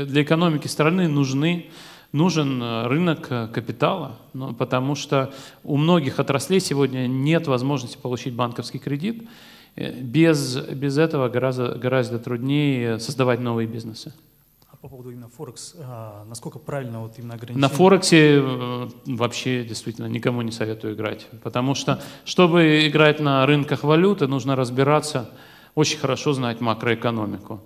Speaker 1: для экономики страны нужны нужен э, рынок э, капитала, потому что у многих отраслей сегодня нет возможности получить банковский кредит, Э, без, без этого гораздо, гораздо труднее создавать новые бизнесы.
Speaker 9: А по поводу именно Форекс, а, насколько правильно вот именно ограничение?
Speaker 1: На Форексе вообще действительно никому не советую играть, потому что, чтобы играть на рынках валюты, нужно разбираться, очень хорошо знать макроэкономику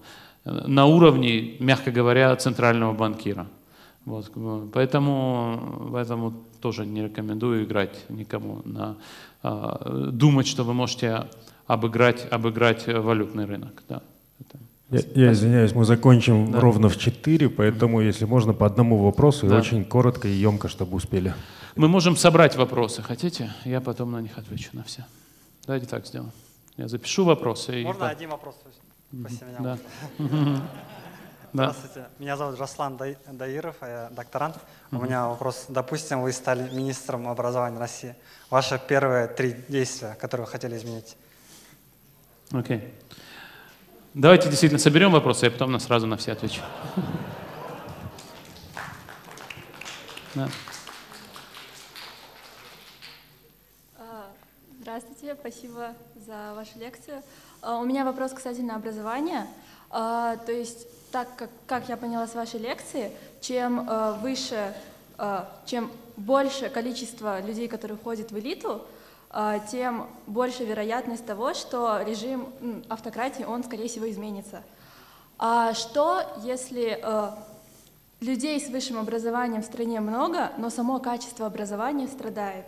Speaker 1: на уровне, мягко говоря, центрального банкира. Вот, поэтому, поэтому тоже не рекомендую играть никому на а, думать, что вы можете обыграть, обыграть валютный рынок. Да. Это...
Speaker 10: Я, я извиняюсь, мы закончим да. ровно в 4, поэтому, если можно, по одному вопросу да. и очень коротко и емко, чтобы успели.
Speaker 1: Мы можем собрать вопросы, хотите? Я потом на них отвечу на все. Давайте так сделаем. Я запишу вопросы.
Speaker 11: Можно
Speaker 1: и...
Speaker 11: один вопрос? Спасибо.
Speaker 1: Да. (laughs)
Speaker 11: Здравствуйте, меня зовут Жаслан Даиров, я докторант. У меня вопрос. Допустим, вы стали министром образования России. Ваши первые три действия, которые вы хотели изменить?
Speaker 1: Окей. Okay. Давайте действительно соберем вопросы, я потом на сразу на все отвечу. (laughs)
Speaker 12: Да. А, здравствуйте, спасибо за вашу лекцию. А, у меня вопрос касательно образования. А, то есть, так как, как я поняла с вашей лекции, чем выше, чем больше количество людей, которые входят в элиту, а, тем больше вероятность того, что режим автократии, он, скорее всего, изменится. А что, если э, людей с высшим образованием в стране много, но само качество образования страдает?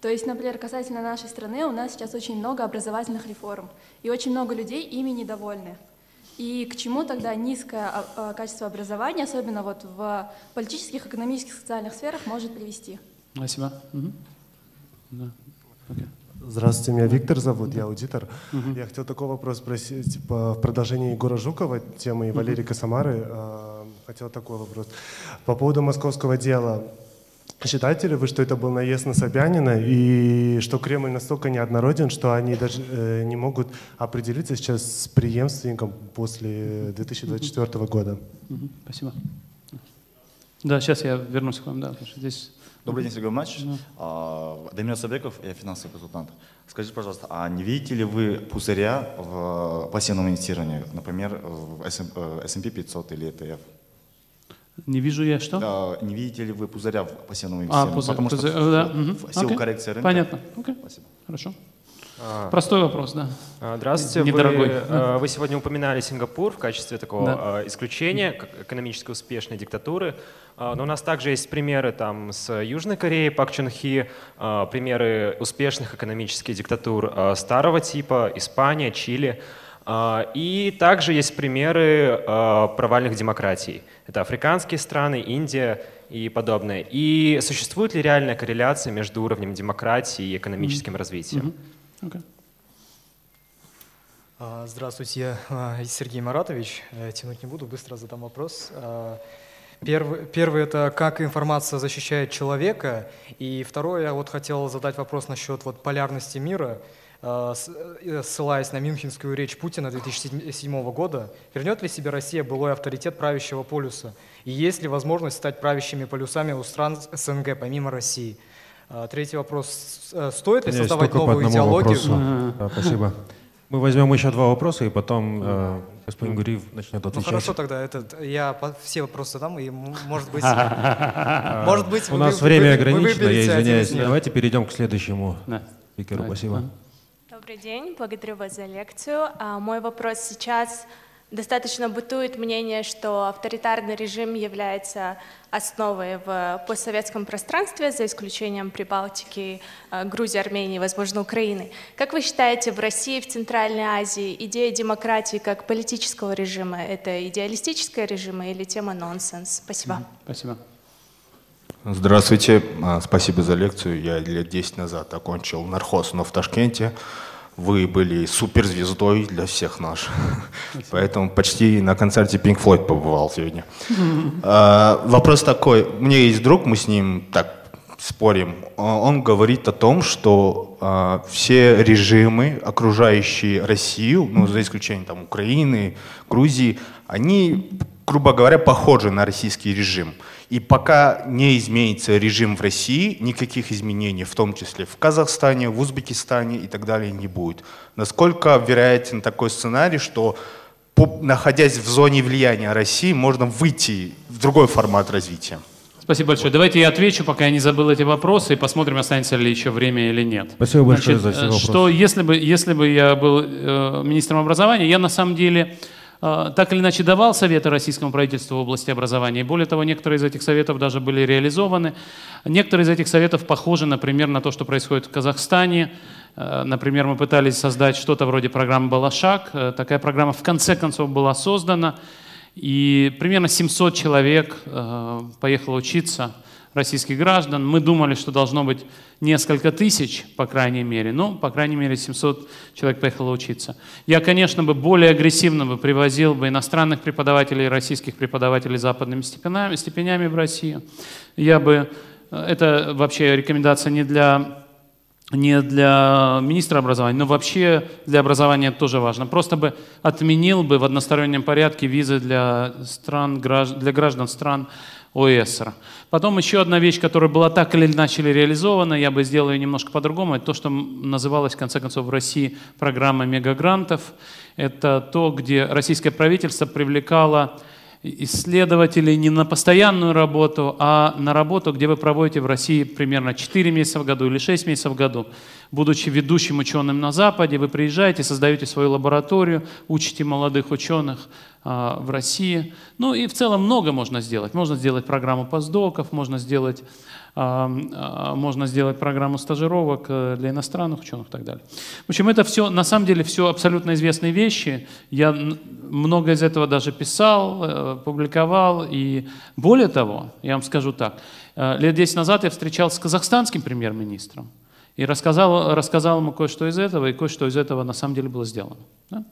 Speaker 12: То есть, например, касательно нашей страны, у нас сейчас очень много образовательных реформ, и очень много людей ими недовольны. И к чему тогда низкое а, а, качество образования, особенно вот в политических, экономических, социальных сферах, может привести?
Speaker 1: Спасибо. Угу. Да.
Speaker 13: Здравствуйте, меня Виктор зовут, я аудитор. Я хотел такой вопрос спросить, типа, в продолжении Егора Жукова, темы uh-huh. Валерии Косомары, э, хотел такой вопрос. По поводу московского дела, считаете ли вы, что это был наезд на Собянина, и что Кремль настолько неоднороден, что они даже э, не могут определиться сейчас с преемственником после 2024 uh-huh. года?
Speaker 1: Спасибо. Да, сейчас я вернусь к вам, да, потому что здесь
Speaker 14: Добрый день, Сергей Иванович. Mm. Дамир Сабеков, я финансовый консультант. Скажите, пожалуйста, а не видите ли вы пузыря в пассивном инвестировании, например, в S&P 500 или ETF?
Speaker 1: Не вижу я что?
Speaker 14: А, не видите ли вы пузыря в пассивном инвестировании?
Speaker 1: А, пузырь, Потому пузырь, что да.
Speaker 14: в силу okay. коррекции рынка.
Speaker 1: Понятно. Okay. Спасибо. Хорошо. А, Простой вопрос, да.
Speaker 15: А, здравствуйте. Недорогой. Вы, э, вы сегодня упоминали Сингапур в качестве такого да. исключения экономически успешной диктатуры. А, но у нас также есть примеры там с Южной Кореей, Пак Чун Хи, а, примеры успешных экономических диктатур а, старого типа, Испания, Чили. И также есть примеры провальных демократий. Это африканские страны, Индия и подобное. И существует ли реальная корреляция между уровнем демократии и экономическим mm-hmm. развитием?
Speaker 1: Mm-hmm.
Speaker 16: Okay. Здравствуйте, я Сергей Маратович. Э, тянуть не буду, быстро задам вопрос. Первый, первый это как информация защищает человека, и второе, я вот хотел задать вопрос насчет вот полярности мира, ссылаясь на Мюнхенскую речь Путина 2007 года, вернет ли себе Россия былой авторитет правящего полюса? И есть ли возможность стать правящими полюсами у стран СНГ, помимо России? Э, третий вопрос. Стоит ли создавать новую идеологию?
Speaker 10: Вопросу. Да, спасибо. Мы возьмем еще два вопроса, и потом э, господин Гуриев начнет отвечать.
Speaker 16: Ну хорошо, тогда этот, я все вопросы дам, и может быть... (laughs) (laughs) может быть
Speaker 10: У нас время ограничено, я извиняюсь. Давайте перейдем к следующему спикеру. Спасибо.
Speaker 17: Добрый день, благодарю вас за лекцию. А, мой вопрос сейчас Достаточно бытует мнение, что авторитарный режим является основой в постсоветском пространстве, за исключением Прибалтики, э, Грузии, Армении, возможно, Украины. Как вы считаете, в России, в Центральной Азии идея демократии как политического режима – это идеалистическая режима или тема нонсенс? Спасибо.
Speaker 1: Спасибо.
Speaker 18: Здравствуйте, а, спасибо за лекцию. Я лет 10 назад окончил нархоз, но в Ташкенте. Вы были суперзвездой для всех наш. Поэтому почти на концерте Pink Floyd побывал сегодня. А, вопрос такой. У меня есть друг, мы с ним так спорим. Он говорит о том, что а, все режимы, окружающие Россию, ну, за исключением там, Украины, Грузии, они грубо говоря, похожи на российский режим. И пока не изменится режим в России, никаких изменений, в том числе в Казахстане, в Узбекистане и так далее, не будет. Насколько вероятен такой сценарий, что находясь в зоне влияния России, можно выйти в другой формат развития?
Speaker 1: Спасибо большое. Давайте я отвечу, пока я не забыл эти вопросы, и посмотрим, останется ли еще время или нет.
Speaker 10: Спасибо большое
Speaker 1: Значит,
Speaker 10: за все вопросы.
Speaker 1: Что если бы, если бы я был э, министром образования, я на самом деле э, так или иначе давал советы российскому правительству в области образования. И более того, некоторые из этих советов даже были реализованы. Некоторые из этих советов похожи, например, на то, что происходит в Казахстане. Э, например, мы пытались создать что-то вроде программы «Балашак». Э, такая программа в конце концов была создана. И примерно 700 человек поехало учиться, российских граждан. Мы думали, что должно быть несколько тысяч, по крайней мере. Ну, по крайней мере, 700 человек поехало учиться. Я, конечно, бы более агрессивно бы привозил бы иностранных преподавателей российских преподавателей западными степенями, степенями в Россию. Я бы... Э, это вообще рекомендация не для не для министра образования, но вообще для образования тоже важно. Просто бы отменил бы в одностороннем порядке визы для, стран, для граждан стран ОЭСР. Потом еще одна вещь, которая была так или иначе реализована, я бы сделал ее немножко по-другому, это то, что называлось, в конце концов, в России программа мегагрантов. Это то, где российское правительство привлекало исследователей не на постоянную работу, а на работу, где вы проводите в России примерно 4 месяца в году или 6 месяцев в году. Будучи ведущим ученым на Западе, вы приезжаете, создаете свою лабораторию, учите молодых ученых а, в России. Ну и в целом много можно сделать. Можно сделать программу постдоков, можно сделать а, а, можно сделать программу стажировок э, для иностранных ученых и так далее. В общем, это все, на самом деле, все абсолютно известные вещи. Я много из этого даже писал, э, публиковал. И более того, я вам скажу так, э, лет 10 назад я встречался с казахстанским премьер-министром и рассказал, рассказал ему кое-что из этого, и кое-что из этого на самом деле было сделано. Да?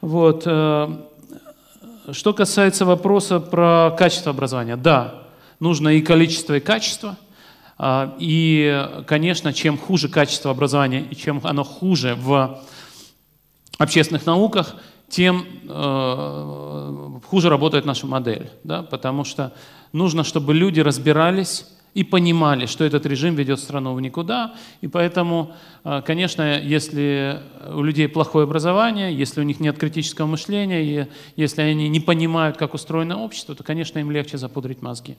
Speaker 1: Вот. Что касается вопроса про качество образования, да, нужно и количество, и качество. А, и, конечно, чем хуже качество образования и чем оно хуже в общественных науках, тем э, хуже работает наша модель. Да? Потому что нужно, чтобы люди разбирались и понимали, что этот режим ведет страну в никуда. И поэтому, э, конечно, если у людей плохое образование, если у них нет критического мышления, и если они не понимают, как устроено общество, то, конечно, им легче запудрить мозги.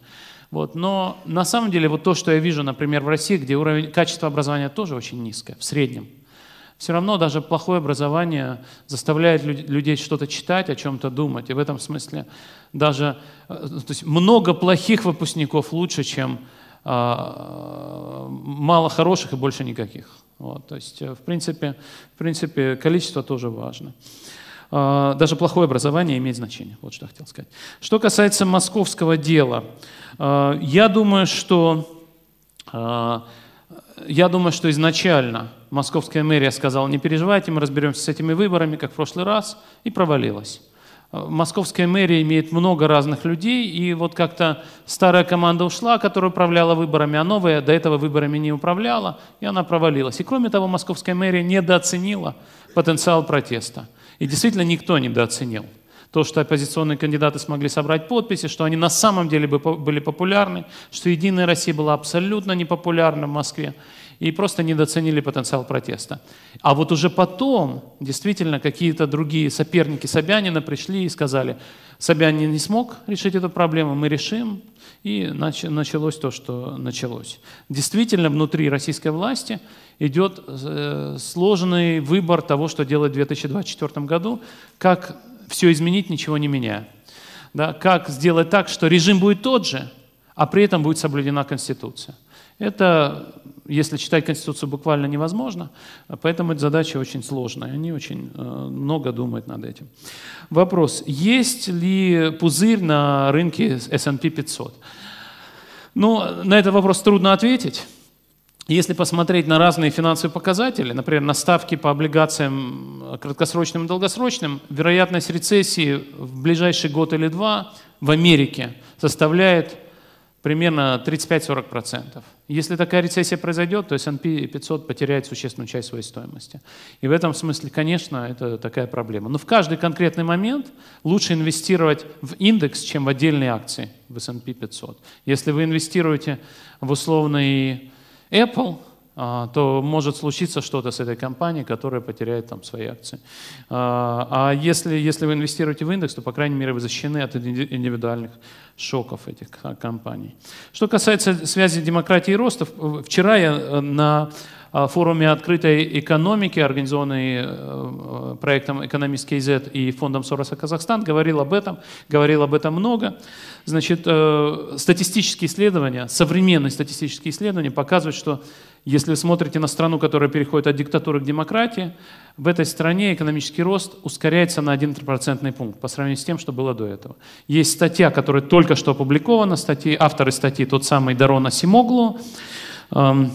Speaker 1: Вот. Но на самом деле вот то, что я вижу, например, в России, где уровень качества образования тоже очень низкое, в среднем, все равно даже плохое образование заставляет людей что-то читать, о чем-то думать. И в этом смысле даже э, то есть много плохих выпускников лучше, чем мало хороших и больше никаких. Вот, то есть, э, в принципе, в принципе, количество тоже важно. А, даже плохое образование имеет значение. Вот что я хотел сказать. Что касается московского дела, а, я думаю, что а, я думаю, что изначально московская мэрия сказала, не переживайте, мы разберемся с этими выборами, как в прошлый раз, и провалилась. Московская мэрия имеет много разных людей, и вот как-то старая команда ушла, которая управляла выборами, а новая до этого выборами не управляла, и она провалилась. И кроме того, московская мэрия недооценила потенциал протеста. И действительно никто недооценил. То, что оппозиционные кандидаты смогли собрать подписи, что они на самом деле были популярны, что «Единая Россия» была абсолютно непопулярна в Москве, и просто недооценили потенциал протеста. А вот уже потом действительно какие-то другие соперники Собянина пришли и сказали, Собянин не смог решить эту проблему, мы решим. И началось то, что началось. Действительно, внутри российской власти идет э, сложный выбор того, что делать в 2024 году, как все изменить, ничего не меняя. Да, как сделать так, что режим будет тот же, а при этом будет соблюдена Конституция. Это, если читать Конституцию, буквально невозможно, поэтому эта задача очень сложная. Они очень э, много думают над этим. Вопрос, есть ли пузырь на рынке S&P 500? Ну, на этот вопрос трудно ответить. Если посмотреть на разные финансовые показатели, например, на ставки по облигациям краткосрочным и долгосрочным, вероятность рецессии в ближайший год или два в Америке составляет примерно 35-40%. Если такая рецессия произойдет, то S&P 500 потеряет существенную часть своей стоимости. И в этом смысле, конечно, это такая проблема. Но в каждый конкретный момент лучше инвестировать в индекс, чем в отдельные акции в S&P 500. Если вы инвестируете в условный Apple, то может случиться что-то с этой компанией, которая потеряет там свои акции. А, а если, если вы инвестируете в индекс, то, по крайней мере, вы защищены от индивидуальных шоков этих компаний. Что касается связи демократии и роста, вчера я э, на а, форуме открытой экономики, организованный э, э, проектом «Экономист КЗ» и фондом Сороса Казахстан, говорил об этом, говорил об этом много. Значит, статистические исследования, современные статистические исследования показывают, что если вы смотрите на страну, которая переходит от диктатуры к демократии, в этой стране экономический рост ускоряется на 1 процентный пункт по сравнению с тем, что было до этого. Есть статья, которая только что опубликована, статьи, авторы статьи тот самый Дарона Симоглу, эм,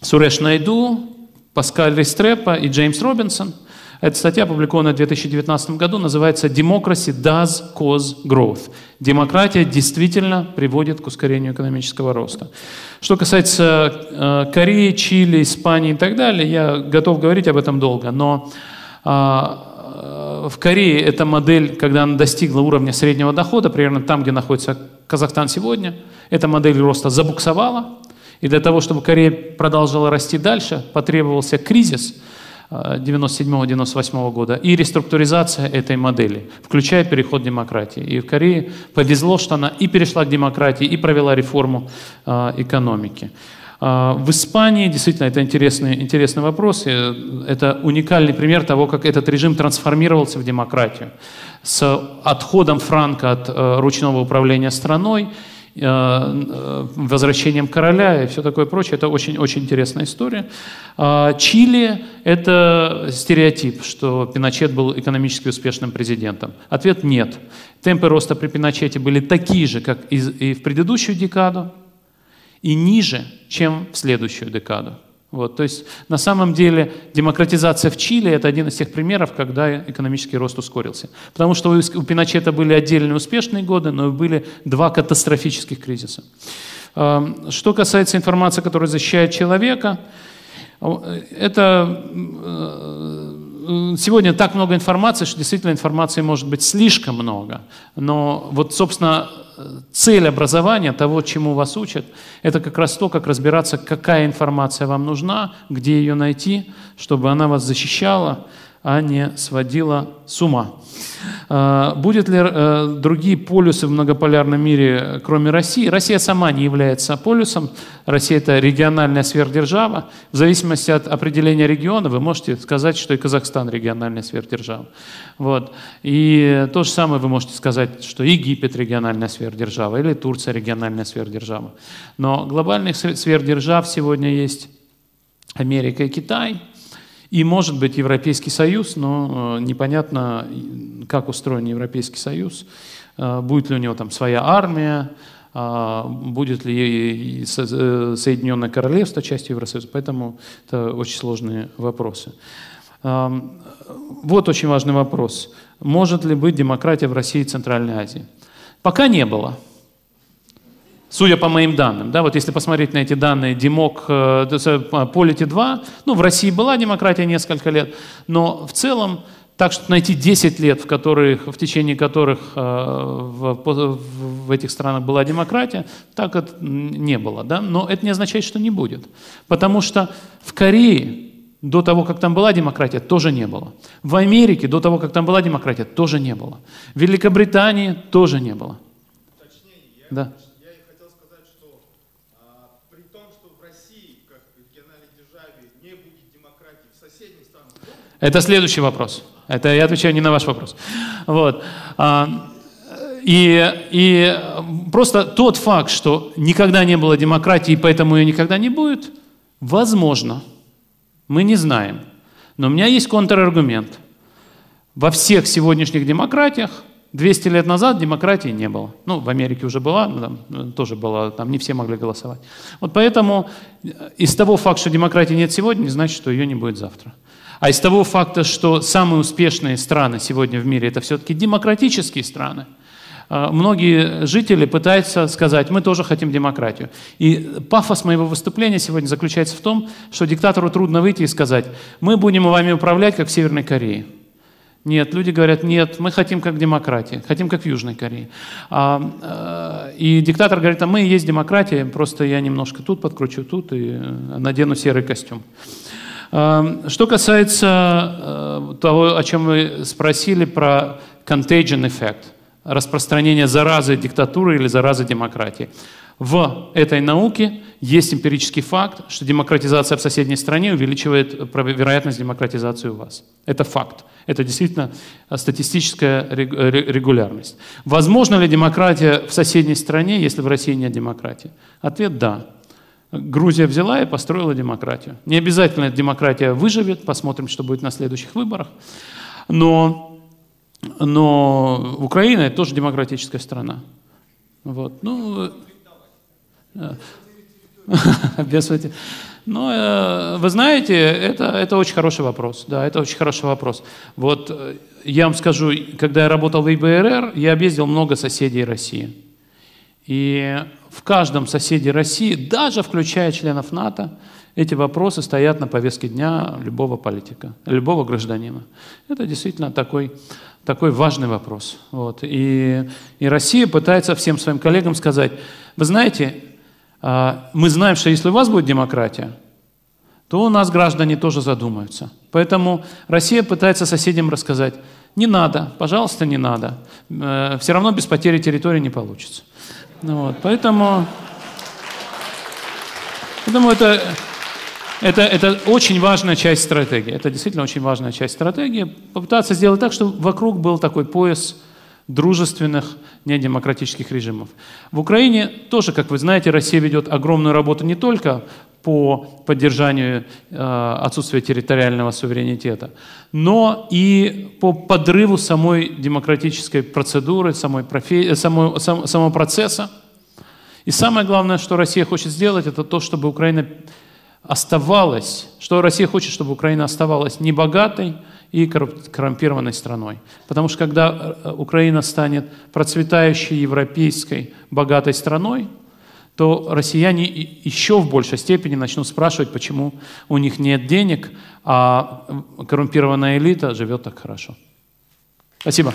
Speaker 1: Суреш Найду, Паскаль Ристрепа и Джеймс Робинсон – эта статья, опубликована в 2019 году, называется «Democracy does cause growth». Демократия действительно приводит к ускорению экономического роста. Что касается э, Кореи, Чили, Испании и так далее, я готов говорить об этом долго, но э, в Корее эта модель, когда она достигла уровня среднего дохода, примерно там, где находится Казахстан сегодня, эта модель роста забуксовала, и для того, чтобы Корея продолжала расти дальше, потребовался кризис – 97-98 года и реструктуризация этой модели, включая переход к демократии. И в Корее повезло, что она и перешла к демократии, и провела реформу э, экономики. Э, в Испании, действительно, это интересный, интересный вопрос, это уникальный пример того, как этот режим трансформировался в демократию. С отходом Франка от э, ручного управления страной Э, э, возвращением короля и все такое прочее. Это очень-очень интересная история. А, Чили – это стереотип, что Пиночет был экономически успешным президентом. Ответ – нет. Темпы роста при Пиночете были такие же, как и в предыдущую декаду, и ниже, чем в следующую декаду. Вот, то есть на самом деле демократизация в Чили – это один из тех примеров, когда экономический рост ускорился. Потому что у Пиночета были отдельные успешные годы, но были два катастрофических кризиса. Что касается информации, которая защищает человека, это э, сегодня так много информации, что действительно информации может быть слишком много. Но вот, собственно, цель образования, того, чему вас учат, это как раз то, как разбираться, какая информация вам нужна, где ее найти, чтобы она вас защищала, а не сводила с ума. А, будет ли э, другие полюсы в многополярном мире, кроме России? Россия сама не является полюсом. Россия – это региональная сверхдержава. В зависимости от определения региона вы можете сказать, что и Казахстан – региональная сверхдержава. Вот. И то же самое вы можете сказать, что Египет – региональная сверхдержава или Турция – региональная сверхдержава. Но глобальных сверхдержав сегодня есть Америка и Китай – и, может быть, Европейский Союз, но э, непонятно, как устроен Европейский Союз, э, будет ли у него там своя армия, э, будет ли Соединенное Королевство частью Евросоюза, поэтому это очень сложные вопросы. Вот очень важный вопрос. Может ли быть демократия в России и Центральной Азии? Пока не было. Судя по моим данным, да, вот если посмотреть на эти данные, Демок, э, Полити 2, ну, в России была демократия несколько лет, но в целом так что найти 10 лет, в, которых, в течение которых э, в, в этих странах была демократия, так это не было. Да? Но это не означает, что не будет. Потому что в Корее до того, как там была демократия, тоже не было. В Америке до того, как там была демократия, тоже не было. В Великобритании тоже не было. Точнее, я да. Это следующий вопрос. Это я отвечаю не на ваш вопрос. Вот. А, и, и просто тот факт, что никогда не было демократии, поэтому ее никогда не будет, возможно. Мы не знаем. Но у меня есть контраргумент. Во всех сегодняшних демократиях 200 лет назад демократии не было. Ну, в Америке уже была, но там ну, тоже была, там не все могли голосовать. Вот поэтому из того факта, что демократии нет сегодня, не значит, что ее не будет завтра. А из того факта, что самые успешные страны сегодня в мире это все-таки демократические страны, а, многие жители пытаются сказать, мы тоже хотим демократию. И пафос моего выступления сегодня заключается в том, что диктатору трудно выйти и сказать, мы будем вами управлять, как в Северной Корее. Нет, люди говорят, нет, мы хотим как демократия, хотим как в Южной Корее. А, а, и диктатор говорит, а мы и есть демократия, просто я немножко тут подкручу, тут и э, надену серый костюм. А, что касается а, того, о чем вы спросили, про contagion эффект, распространение заразы диктатуры или заразы демократии. В этой науке есть эмпирический факт, что демократизация в соседней стране увеличивает вероятность демократизации у вас. Это факт. Это действительно статистическая регулярность. Возможно ли демократия в соседней стране, если в России нет демократии? Ответ – да. Грузия взяла и построила демократию. Не обязательно эта демократия выживет, посмотрим, что будет на следующих выборах. Но, но Украина – это тоже демократическая страна. Вот. Ну, (laughs) без Но э, вы знаете, это, это очень хороший вопрос. Да, это очень хороший вопрос. Вот э, я вам скажу, когда я работал в ИБРР, я объездил много соседей России. И в каждом соседе России, даже включая членов НАТО, эти вопросы стоят на повестке дня любого политика, любого гражданина. Это действительно такой, такой важный вопрос. Вот. И, и Россия пытается всем своим коллегам сказать, вы знаете, а, мы знаем, что если у вас будет демократия, то у нас граждане тоже задумаются. Поэтому Россия пытается соседям рассказать, не надо, пожалуйста, не надо. Э, Все равно без потери территории не получится. Ну вот, поэтому, поэтому это, это, это очень важная часть стратегии. Это действительно очень важная часть стратегии. Попытаться сделать так, чтобы вокруг был такой пояс дружественных недемократических режимов. В Украине тоже, как вы знаете, Россия ведет огромную работу не только по поддержанию э, отсутствия территориального суверенитета, но и по подрыву самой демократической процедуры, самой профи... самого, сам, самого процесса. И самое главное, что Россия хочет сделать, это то, чтобы Украина оставалась, что Россия хочет, чтобы Украина оставалась небогатой, и коррумпированной страной. Потому что когда э, Украина станет процветающей европейской богатой страной, то россияне еще в большей степени начнут спрашивать, почему у них нет денег, а коррумпированная элита живет так хорошо. Спасибо.